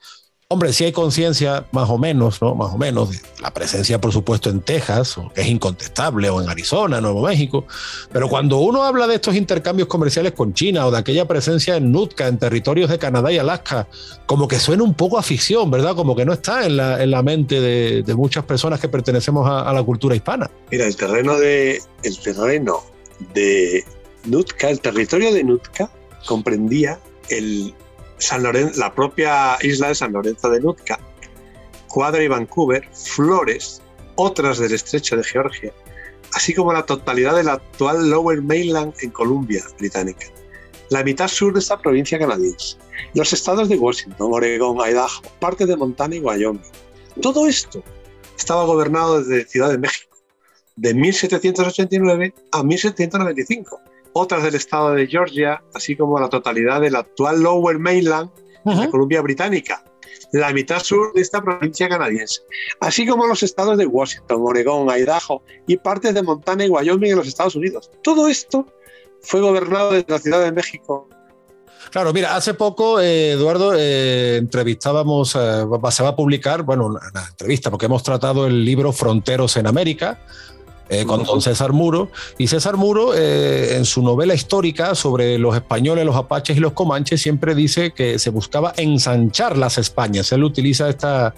Hombre, sí hay conciencia, más o menos, ¿no? Más o menos, de la presencia, por supuesto, en Texas, que es incontestable, o en Arizona, Nuevo México. Pero cuando uno habla de estos intercambios comerciales con China o de aquella presencia en Nutka, en territorios de Canadá y Alaska, como que suena un poco a ficción, ¿verdad? Como que no está en la, en la mente de, muchas personas que pertenecemos a, la cultura hispana. Mira, el terreno de, el terreno de Nutka, el territorio de Nutka, comprendía el San Lorenzo, la propia isla de San Lorenzo de Nootka, Cuadra y Vancouver, Flores, otras del estrecho de Georgia, así como la totalidad del actual Lower Mainland en Columbia Británica, la mitad sur de esta provincia canadiense, los estados de Washington, Oregón, Idaho, parte de Montana y Wyoming. Todo esto estaba gobernado desde Ciudad de México, de 1789 a 1795 otras del estado de Georgia, así como la totalidad del actual Lower Mainland de la Columbia Británica, la mitad sur de esta provincia canadiense, así como los estados de Washington, Oregón, Idaho y partes de Montana y Wyoming en los Estados Unidos. Todo esto fue gobernado desde la Ciudad de México Claro, mira, hace poco, eh, Eduardo, eh, entrevistábamos, eh, se va a publicar, bueno, una, entrevista, porque hemos tratado el libro Fronteros en América, eh, con don César Muro. Y César Muro, eh, en su novela histórica sobre los españoles, los apaches y los comanches, siempre dice que se buscaba ensanchar las Españas. Él utiliza esta,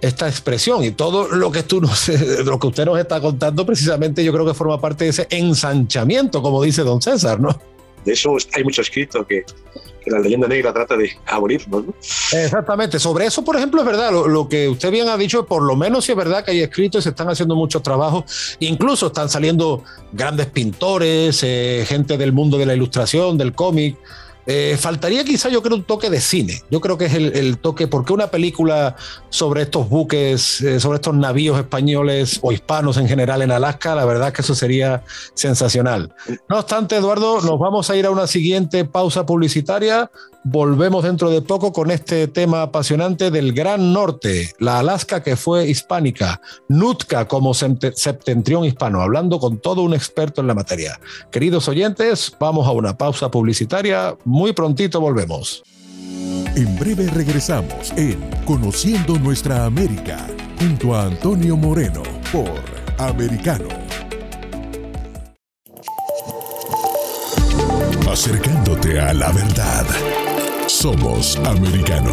esta expresión y todo lo que, tú lo que usted nos está contando, precisamente yo creo que forma parte de ese ensanchamiento, como dice don César, ¿no? De eso hay mucho escrito que, la leyenda negra trata de abolirnos. ¿no? Exactamente. Sobre eso, por ejemplo, es verdad. Lo, que usted bien ha dicho, por lo menos sí es verdad que hay escritos y se están haciendo muchos trabajos. Incluso están saliendo grandes pintores, eh, gente del mundo de la ilustración, del cómic. Eh, faltaría quizá, yo creo, un toque de cine. Yo creo que es el, toque, porque una película sobre estos buques, eh, sobre estos navíos españoles o hispanos en general en Alaska, la verdad que eso sería sensacional. No obstante, Eduardo, nos vamos a ir a una siguiente pausa publicitaria. Volvemos dentro de poco con este tema apasionante del Gran Norte, la Alaska que fue hispánica, Nutka como septentrión hispano, hablando con todo un experto en la materia. Queridos oyentes, vamos a una pausa publicitaria. Prontito volvemos. En breve regresamos en Conociendo Nuestra América, junto a Antonio Moreno, por Americano. Acercándote a la verdad. Somos americano.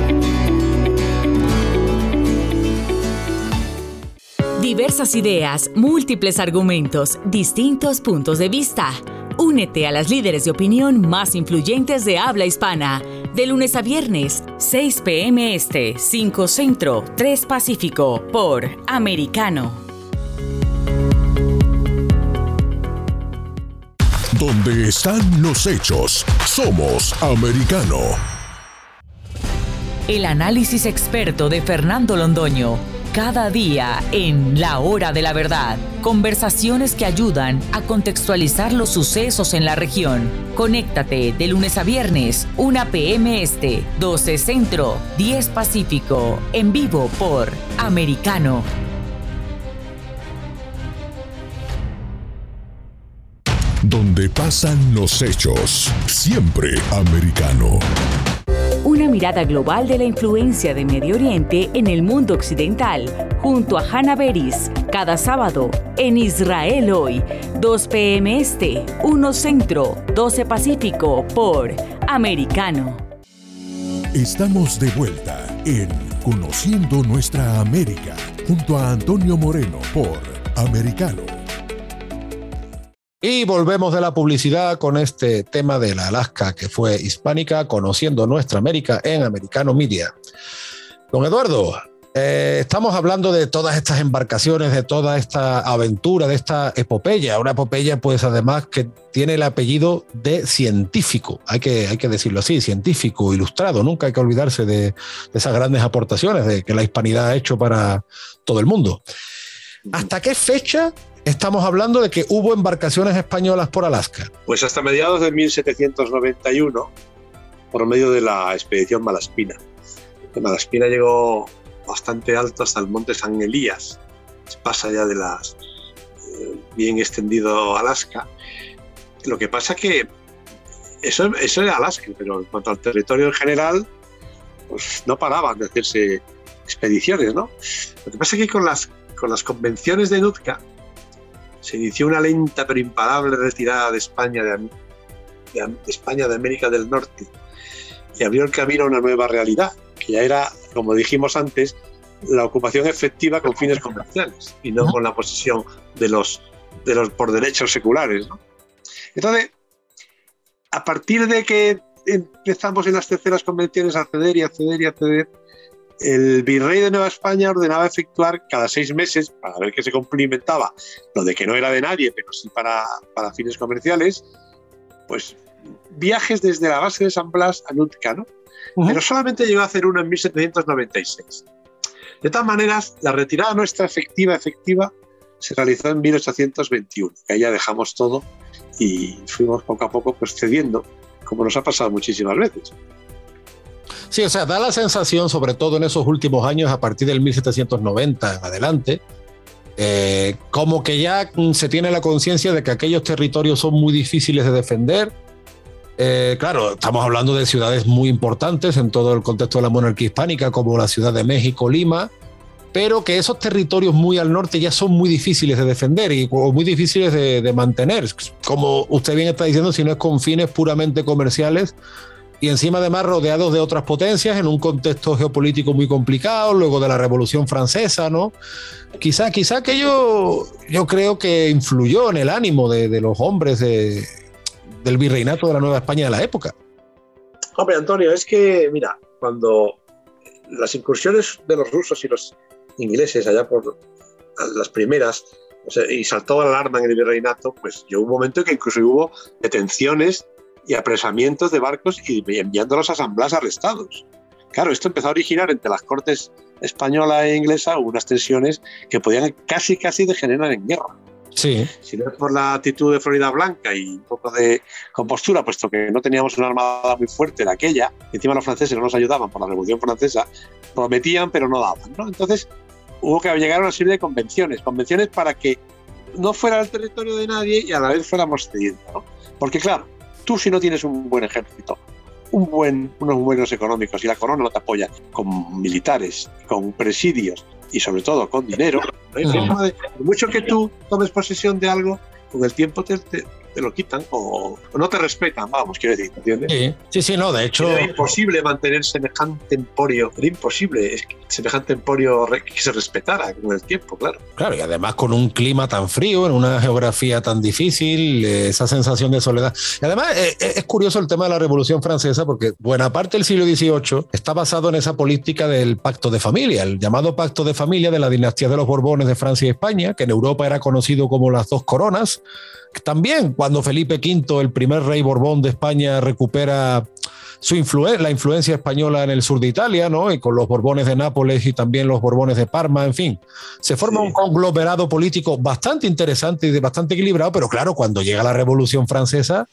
Diversas ideas, múltiples argumentos, distintos puntos de vista. Únete a las líderes de opinión más influyentes de habla hispana. De lunes a viernes, 6 p.m. Este, 5 Centro, 3 Pacífico, por Americano. Donde están los hechos, somos americano. El análisis experto de Fernando Londoño. Cada día en La Hora de la Verdad. Conversaciones que ayudan a contextualizar los sucesos en la región. Conéctate de lunes a viernes, 1 p.m. Este, 12 Centro, 10 Pacífico. En vivo por Americano. Donde pasan los hechos. Siempre americano. Una mirada global de la influencia de Medio Oriente en el mundo occidental, junto a Hannah Beris, cada sábado en Israel hoy, 2 p.m. Este, 1 Centro, 12 Pacífico, por Americano. Estamos de vuelta en Conociendo Nuestra América, junto a Antonio Moreno, por Americano. Y volvemos de la publicidad con este tema de la Alaska que fue hispánica, conociendo nuestra América en Americano Media. Don Eduardo, eh, estamos hablando de todas estas embarcaciones, de toda esta aventura, de esta epopeya. Una epopeya, pues además que tiene el apellido de científico, hay que, hay que decirlo así, científico, ilustrado. Nunca hay que olvidarse de, de esas grandes aportaciones de que la hispanidad ha hecho para todo el mundo. ¿Hasta qué fecha estamos hablando de que hubo embarcaciones españolas por Alaska. Pues hasta mediados de 1791, por medio de la expedición Malaspina. Malaspina llegó bastante alto hasta el monte San Elías, pasa ya de las eh, bien extendido Alaska. Lo que pasa que eso, eso era Alaska, pero en cuanto al territorio en general, pues no paraban de hacerse expediciones, ¿no? Lo que pasa es que con las, con las convenciones de Nootka, se inició una lenta pero imparable retirada de España de, España de América del Norte y abrió el camino a una nueva realidad, que ya era, como dijimos antes, la ocupación efectiva con fines comerciales y no con la posesión de los, de los por derechos seculares. Entonces, a partir de que empezamos en las terceras convenciones a acceder y acceder y acceder, el virrey de Nueva España ordenaba efectuar cada seis meses, para ver que se cumplimentaba lo de que no era de nadie, pero sí para, para fines comerciales, pues viajes desde la base de San Blas a Nootka, ¿no? Pero solamente llegó a hacer uno en 1796. De todas maneras, la retirada nuestra efectiva, efectiva, se realizó en 1821, que ahí ya dejamos todo y fuimos poco a poco pues cediendo, como nos ha pasado muchísimas veces. Sí, o sea, da la sensación, sobre todo en esos últimos años, a partir del 1790 en adelante, eh, como que ya se tiene la conciencia de que aquellos territorios son muy difíciles de defender, Eh, claro, estamos hablando de ciudades muy importantes en todo el contexto de la monarquía hispánica, como la Ciudad de México, Lima, pero que esos territorios muy al norte ya son muy difíciles de defender y muy difíciles de, de mantener. Como usted bien está diciendo, si no es con fines puramente comerciales, y encima además rodeados de otras potencias en un contexto geopolítico muy complicado, luego de la Revolución Francesa, ¿no? Quizá, quizá aquello yo creo que influyó en el ánimo de, los hombres de, del virreinato de la Nueva España de la época. Hombre, Antonio, es que, mira, cuando las incursiones de los rusos y los ingleses allá por las primeras, y saltó la alarma en el virreinato, pues llegó un momento en que incluso hubo detenciones y apresamientos de barcos y enviándolos a San Blas arrestados. Claro, esto empezó a originar entre las cortes española e inglesa unas tensiones que podían casi, casi degenerar en guerra. Sí. Si no es por la actitud de Florida Blanca y un poco de compostura, puesto que no teníamos una armada muy fuerte de aquella, encima los franceses no nos ayudaban por la Revolución Francesa, prometían pero no daban. ¿no? Entonces hubo que llegar a una serie de convenciones, convenciones para que no fuera el territorio de nadie y a la vez fuéramos cediendo. ¿no? Porque claro, tú si no tienes un buen ejército, un buen, unos buenos económicos y la corona no te apoya con militares, con presidios y sobre todo con dinero, no hay forma de, mucho que tú tomes posesión de algo, con el tiempo te, te, te lo quitan o, o, no te respetan, vamos, quiero decir, ¿entiendes? Sí, sí, sí, no, de hecho... Era imposible mantener semejante emporio, era imposible es que semejante emporio que se respetara con el tiempo, claro. Claro, y además con un clima tan frío, en una geografía tan difícil, esa sensación de soledad. Y además eh, es curioso el tema de la Revolución Francesa porque buena parte del siglo XVIII está basado en esa política del pacto de familia, el llamado pacto de familia de la dinastía de los Borbones de Francia y España, que en Europa era conocido como las dos coronas. También cuando Felipe V, el primer rey Borbón de España, recupera su influ la influencia española en el sur de Italia, ¿no? Y con los Borbones de Nápoles y también los Borbones de Parma, en fin. Se forma sí. un conglomerado político bastante interesante y bastante equilibrado, pero claro, cuando llega la Revolución Francesa,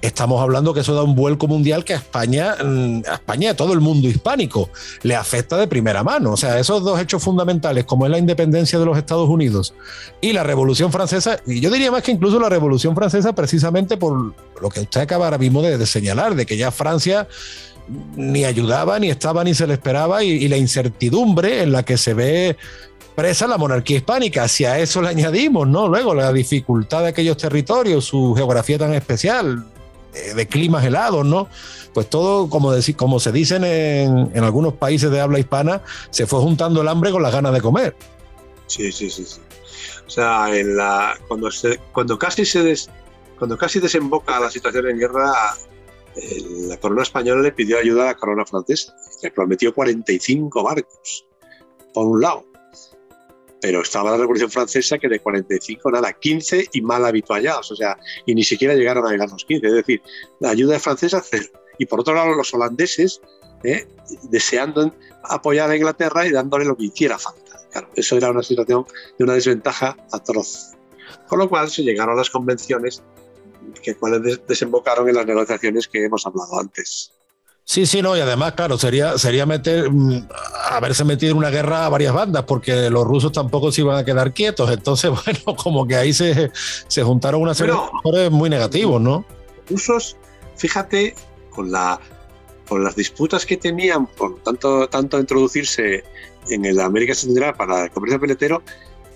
estamos hablando que eso da un vuelco mundial que a España, mm, a España, a todo el mundo hispánico, le afecta de primera mano. O sea, esos dos hechos fundamentales, como es la independencia de los Estados Unidos y la Revolución Francesa, y yo diría más que incluso la Revolución Francesa, precisamente por lo que usted acaba ahora mismo de, señalar, de que ya Francia ni ayudaba, ni estaba, ni se le esperaba, y, y la incertidumbre en la que se ve presa la monarquía hispánica. Si a eso le añadimos, ¿no? Luego la dificultad de aquellos territorios, su geografía tan especial, de climas helados, ¿no? Pues todo, como, decir, como se dicen en, en, algunos países de habla hispana, se fue juntando el hambre con las ganas de comer. Sí, sí, sí. sí. O sea, en la, cuando, se, cuando, casi se des, cuando casi desemboca la situación en guerra, eh, la corona española le pidió ayuda a la corona francesa, que prometió 45 barcos, por un lado pero estaba la Revolución Francesa que de 45 nada, 15 y mal habituallados, o sea, y ni siquiera llegaron a llegar los 15, es decir, la ayuda francesa cero. Y por otro lado, los holandeses ¿eh? deseando apoyar a Inglaterra y dándole lo que hiciera falta. Claro, eso era una situación de una desventaja atroz. Con lo cual se llegaron a las convenciones que cuales desembocaron en las negociaciones que hemos hablado antes. Sí, sí, no, y además, claro, sería, sería meter, mm, haberse metido en una guerra a varias bandas, porque los rusos tampoco se iban a quedar quietos. Entonces, bueno, como que ahí se, se juntaron una serie Pero, de factores muy negativos, ¿no? Los rusos, fíjate, con, la, con las disputas que tenían por tanto, tanto introducirse en el América Central para el comercio peletero,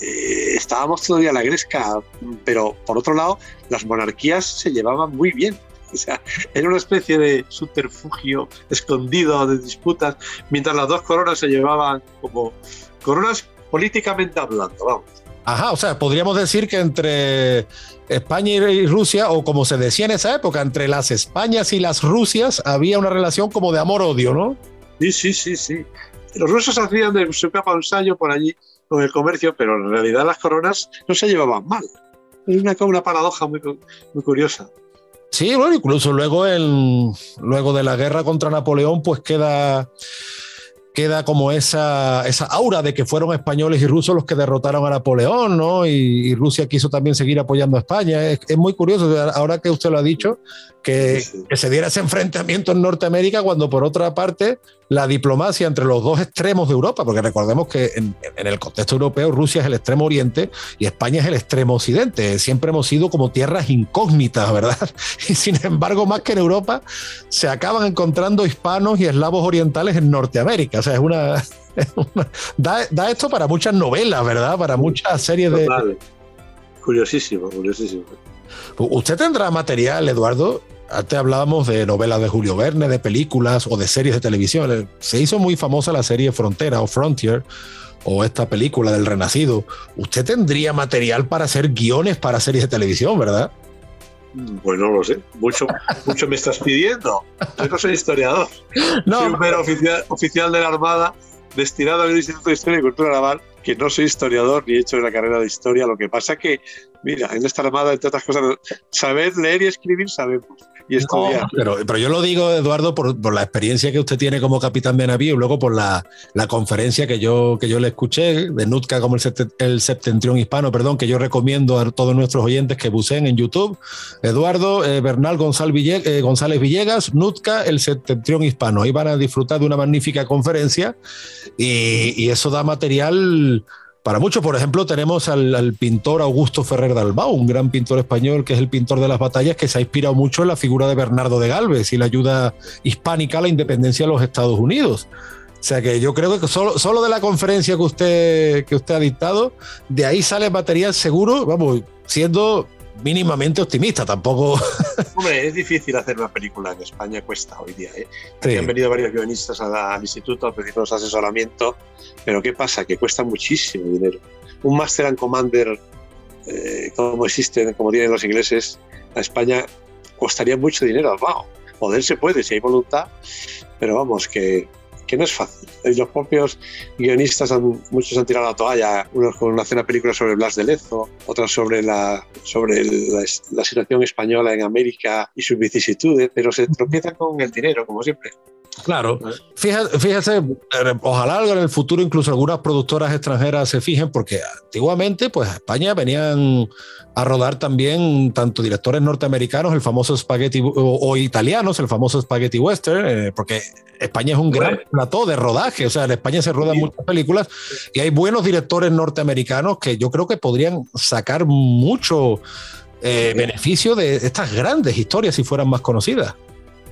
eh, estábamos todavía a la gresca, pero por otro lado, las monarquías se llevaban muy bien. O sea, era una especie de subterfugio escondido de disputas, mientras las dos coronas se llevaban como coronas políticamente hablando, vamos. Ajá, o sea, podríamos decir que entre España y Rusia, o como se decía en esa época, entre las Españas y las Rusias, había una relación como de amor-odio, ¿no? Sí, sí, sí, sí. Los rusos hacían de su capa un sallo por allí con el comercio, pero en realidad las coronas no se llevaban mal. Es una, una paradoja muy, muy curiosa. Sí, bueno, incluso luego, el, luego de la guerra contra Napoleón, pues queda, queda como esa, esa aura de que fueron españoles y rusos los que derrotaron a Napoleón, ¿no? Y, y Rusia quiso también seguir apoyando a España. Es, es, muy curioso, ahora que usted lo ha dicho, que, se diera ese enfrentamiento en Norteamérica cuando por otra parte la diplomacia entre los dos extremos de Europa, porque recordemos que en, el contexto europeo Rusia es el extremo oriente y España es el extremo occidente. Siempre hemos sido como tierras incógnitas, ¿verdad? Y sin embargo, más que en Europa, se acaban encontrando hispanos y eslavos orientales en Norteamérica. O sea, es una... da, esto para muchas novelas, ¿verdad? Para muchas series de... Curiosísimo, curiosísimo. ¿Usted tendrá material, Eduardo, antes hablábamos de novelas de Julio Verne, de películas o de series de televisión. Se hizo muy famosa la serie Frontera o Frontier o esta película del Renacido. Usted tendría material para hacer guiones para series de televisión, ¿verdad? Pues no lo sé. Mucho, mucho me estás pidiendo. Yo no soy historiador. No, soy un mero oficial, oficial de la Armada destinado al Instituto de Historia y Cultura Naval, que no soy historiador ni he hecho la carrera de historia. Lo que pasa que, mira, en esta Armada, entre otras cosas, saber leer y escribir sabemos y estudiar. pero, pero, yo lo digo, Eduardo, por, por, la experiencia que usted tiene como capitán de navío y luego por la, la, conferencia que yo, que yo le escuché de NUTCA como el, el, septentrión hispano, perdón, que yo recomiendo a todos nuestros oyentes que busquen en YouTube. Eduardo eh, Bernal González Villegas, eh, González Villegas, NUTCA, el septentrión hispano. Ahí van a disfrutar de una magnífica conferencia y, y eso da material para muchos, por ejemplo, tenemos al, pintor Augusto Ferrer Dalbao, un gran pintor español que es el pintor de las batallas, que se ha inspirado mucho en la figura de Bernardo de Galvez y la ayuda hispánica a la independencia de los Estados Unidos. O sea que yo creo que solo, solo de la conferencia que usted, que usted ha dictado, de ahí sale material seguro, vamos, siendo mínimamente optimista, tampoco. Hombre, es difícil hacer una película en España, cuesta hoy día. ¿eh? Han venido varios guionistas al, instituto a pedirnos asesoramiento, pero ¿qué pasa? Que cuesta muchísimo dinero. Un Master and Commander, eh, como existen, como tienen los ingleses, a España costaría mucho dinero. Wow, poder se puede si hay voluntad, pero vamos, que que no es fácil. Los propios guionistas, muchos han tirado la toalla, unos con una cena película sobre Blas de Lezo, otros sobre, la, sobre la, situación española en América y sus vicisitudes, pero se tropiezan con el dinero, como siempre. Claro, fíjese, fíjese, ojalá en el futuro incluso algunas productoras extranjeras se fijen, porque antiguamente, pues a España venían a rodar también tanto directores norteamericanos, el famoso spaghetti, o, italianos, el famoso spaghetti western, eh, porque España es un gran plató de rodaje, o sea, en España se rodan muchas películas y hay buenos directores norteamericanos que yo creo que podrían sacar mucho eh, beneficio de estas grandes historias si fueran más conocidas.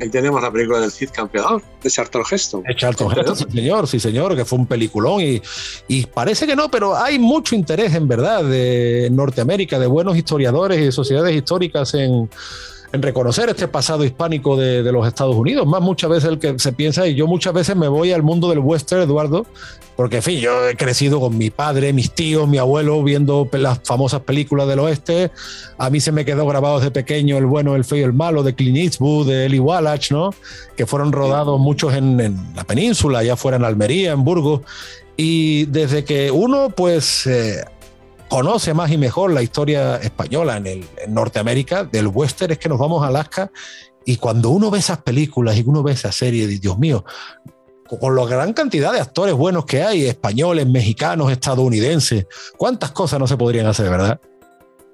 Ahí tenemos la película del Cid campeador, de Charlton Heston. De Charlton Heston, sí señor, sí señor, que fue un peliculón y, y parece que no, pero hay mucho interés en verdad de Norteamérica, de buenos historiadores y de sociedades históricas en, en reconocer este pasado hispánico de, los Estados Unidos. Más muchas veces el que se piensa, y yo muchas veces me voy al mundo del western, Eduardo, porque en fin, yo he crecido con mi padre, mis tíos, mi abuelo viendo las famosas películas del oeste. A mí se me quedó grabado desde pequeño El bueno, el feo y el malo de Clint Eastwood, de Eli Wallach, ¿no? Que fueron rodados muchos en, la península, ya fuera en Almería, en Burgos. Y desde que uno, pues, eh, conoce más y mejor la historia española en, el, Norteamérica, del western, es que nos vamos a Alaska y cuando uno ve esas películas y uno ve esa serie, Dios mío, con la gran cantidad de actores buenos que hay, españoles, mexicanos, estadounidenses, cuántas cosas no se podrían hacer, ¿verdad?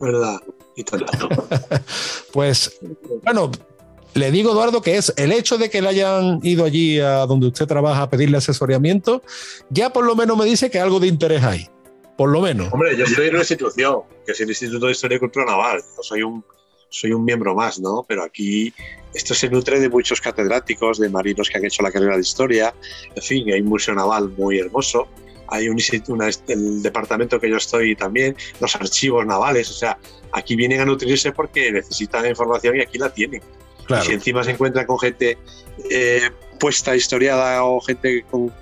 Verdad, y pues, bueno, le digo, Eduardo, que es el hecho de que le hayan ido allí a donde usted trabaja a pedirle asesoramiento, ya por lo menos me dice que algo de interés hay por lo menos. Hombre, yo estoy en una institución, que es el Instituto de Historia y Cultura Naval. Yo soy un, soy un miembro más, ¿no? Pero aquí esto se nutre de muchos catedráticos, de marinos que han hecho la carrera de historia. En fin, hay un museo naval muy hermoso. Hay un una, el departamento que yo estoy también, los archivos navales. O sea, aquí vienen a nutrirse porque necesitan información y aquí la tienen. Y si encima se encuentran con gente eh, puesta historiada o gente con,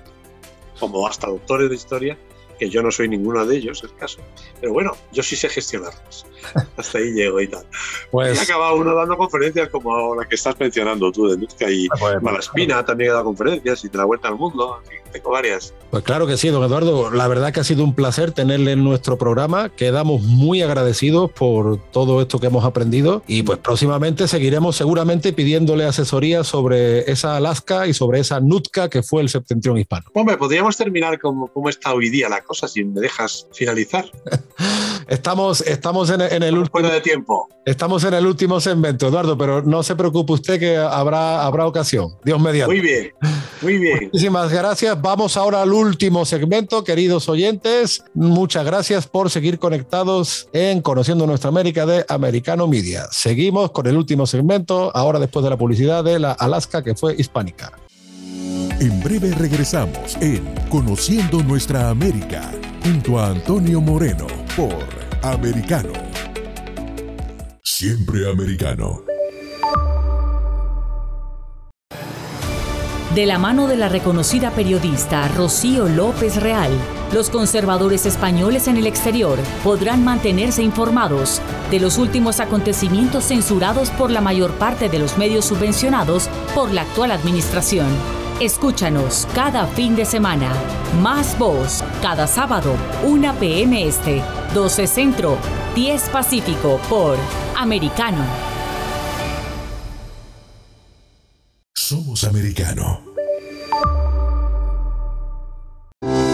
como hasta doctores de historia, que yo no soy ninguno de ellos, es caso. Pero bueno, yo sí sé gestionarlos. Hasta ahí llego y tal. Pues... Y acaba uno dando conferencias como la que estás mencionando tú de Nuzca y ah, pues, Malaspina también ha dado conferencias y de la vuelta al mundo. tengo varias. Pues claro que sí, don Eduardo. La verdad que ha sido un placer tenerle en nuestro programa. Quedamos muy agradecidos por todo esto que hemos aprendido y pues próximamente seguiremos seguramente pidiéndole asesoría sobre esa Alaska y sobre esa Nutka que fue el septentrión hispano. Hombre, podríamos terminar como, como está hoy día la cosa si me dejas finalizar. Estamos, estamos en, el último de tiempo. Estamos en el último segmento, Eduardo, pero no se preocupe usted que habrá, habrá ocasión. Dios mediante. Muy bien, muy bien. Muchísimas gracias. Vamos ahora al último segmento, queridos oyentes. Muchas gracias por seguir conectados en Conociendo Nuestra América de Americano Media. Seguimos con el último segmento, ahora después de la publicidad de la Alaska que fue hispánica. En breve regresamos en Conociendo Nuestra América junto a Antonio Moreno por Americano. Siempre americano. De la mano de la reconocida periodista Rocío López Real, los conservadores españoles en el exterior podrán mantenerse informados de los últimos acontecimientos censurados por la mayor parte de los medios subvencionados por la actual administración. Escúchanos cada fin de semana. Más voz, cada sábado, 1 p.m. Este, 12 Centro, 10 Pacífico por Americano. Somos Americano.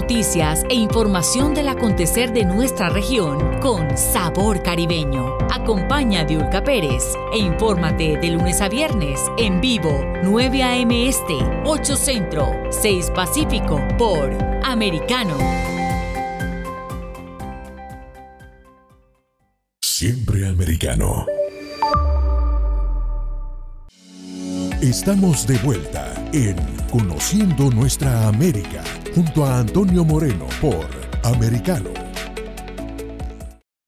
Noticias e información del acontecer de nuestra región con sabor caribeño. Acompaña a Diulca Pérez e infórmate de lunes a viernes en vivo 9 a.m. Este, 8 Centro, 6 Pacífico por Americano. Siempre americano. Estamos de vuelta en Conociendo Nuestra América junto a Antonio Moreno por Americano.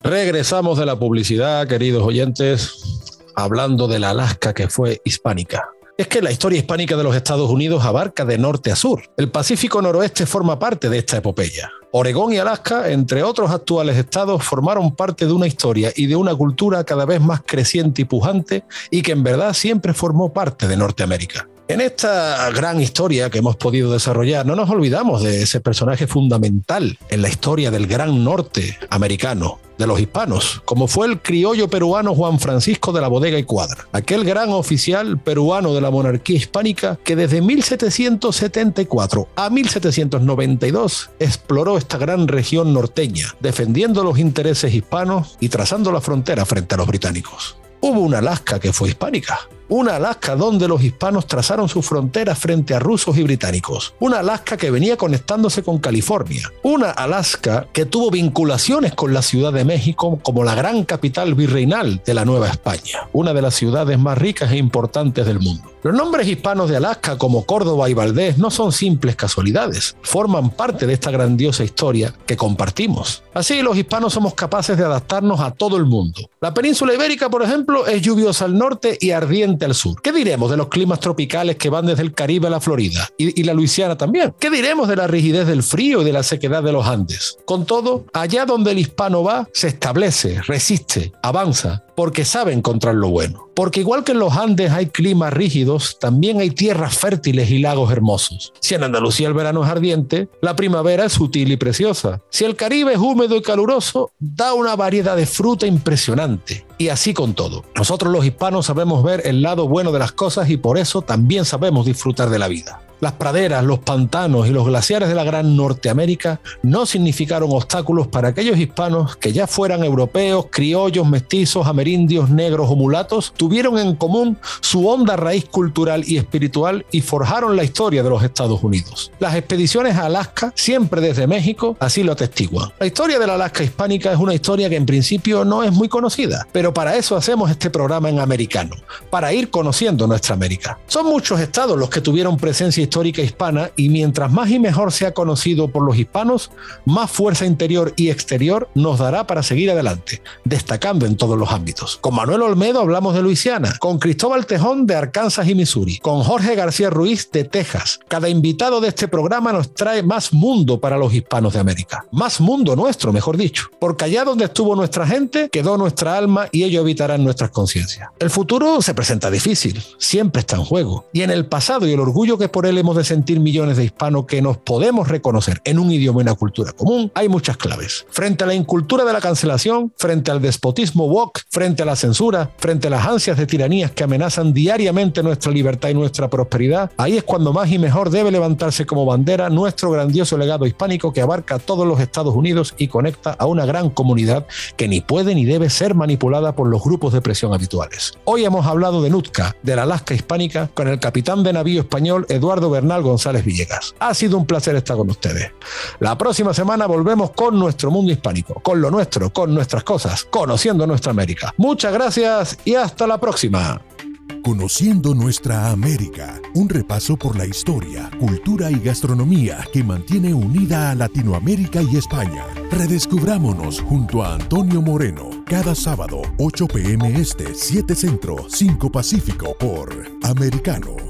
Regresamos de la publicidad, queridos oyentes, hablando de la Alaska que fue hispánica. Es que la historia hispánica de los Estados Unidos abarca de norte a sur. El Pacífico Noroeste forma parte de esta epopeya. Oregón y Alaska, entre otros actuales estados, formaron parte de una historia y de una cultura cada vez más creciente y pujante y que en verdad siempre formó parte de Norteamérica. En esta gran historia que hemos podido desarrollar, no nos olvidamos de ese personaje fundamental en la historia del gran norte americano, de los hispanos, como fue el criollo peruano Juan Francisco de la Bodega y Cuadra, aquel gran oficial peruano de la monarquía hispánica que desde 1774 a 1792 exploró esta gran región norteña, defendiendo los intereses hispanos y trazando la frontera frente a los británicos. Hubo una Alaska que fue hispánica, una Alaska donde los hispanos trazaron su frontera frente a rusos y británicos. Una Alaska que venía conectándose con California. Una Alaska que tuvo vinculaciones con la Ciudad de México como la gran capital virreinal de la Nueva España, una de las ciudades más ricas e importantes del mundo. Los nombres hispanos de Alaska como Córdoba y Valdés no son simples casualidades, forman parte de esta grandiosa historia que compartimos. Así los hispanos somos capaces de adaptarnos a todo el mundo. La península ibérica, por ejemplo, es lluviosa al norte y ardiente al sur. ¿Qué diremos de los climas tropicales que van desde el Caribe a la Florida y, y la Luisiana también? ¿Qué diremos de la rigidez del frío y de la sequedad de los Andes? Con todo, allá donde el hispano va, se establece, resiste, avanza, porque sabe encontrar lo bueno. Porque igual que en los Andes hay climas rígidos, también hay tierras fértiles y lagos hermosos. Si en Andalucía el verano es ardiente, la primavera es sutil y preciosa. Si el Caribe es húmedo y caluroso, da una variedad de fruta impresionante. Y así con todo. Nosotros los hispanos sabemos ver el lado bueno de las cosas y por eso también sabemos disfrutar de la vida. Las praderas, los pantanos y los glaciares de la gran Norteamérica no significaron obstáculos para aquellos hispanos que ya fueran europeos, criollos, mestizos, amerindios, negros o mulatos, tuvieron en común su honda raíz cultural y espiritual y forjaron la historia de los Estados Unidos. Las expediciones a Alaska, siempre desde México, así lo atestiguan. La historia de la Alaska hispánica es una historia que en principio no es muy conocida, pero para eso hacemos este programa en americano, para ir conociendo nuestra América. Son muchos estados los que tuvieron presencia histórica hispana y mientras más y mejor sea conocido por los hispanos, más fuerza interior y exterior nos dará para seguir adelante, destacando en todos los ámbitos. Con Manuel Olmedo hablamos de Luisiana, con Cristóbal Tejón de Arkansas y Missouri, con Jorge García Ruiz de Texas. Cada invitado de este programa nos trae más mundo para los hispanos de América, más mundo nuestro, mejor dicho, porque allá donde estuvo nuestra gente, quedó nuestra alma y ello habitará en nuestras conciencias. El futuro se presenta difícil, siempre está en juego, y en el pasado y el orgullo que por él hemos de sentir millones de hispanos que nos podemos reconocer en un idioma y una cultura común, hay muchas claves. Frente a la incultura de la cancelación, frente al despotismo woke, frente a la censura, frente a las ansias de tiranías que amenazan diariamente nuestra libertad y nuestra prosperidad, ahí es cuando más y mejor debe levantarse como bandera nuestro grandioso legado hispánico que abarca todos los Estados Unidos y conecta a una gran comunidad que ni puede ni debe ser manipulada por los grupos de presión habituales. Hoy hemos hablado de Nutka, de la Alaska hispánica, con el capitán de navío español Eduardo Bernal González Villegas. Ha sido un placer estar con ustedes. La próxima semana volvemos con nuestro mundo hispánico, con lo nuestro, con nuestras cosas, conociendo nuestra América. Muchas gracias y hasta la próxima. Conociendo nuestra América, un repaso por la historia, cultura y gastronomía que mantiene unida a Latinoamérica y España. Redescubrámonos junto a Antonio Moreno, cada sábado, 8 pm este, 7 centro, 5 pacífico por Americano.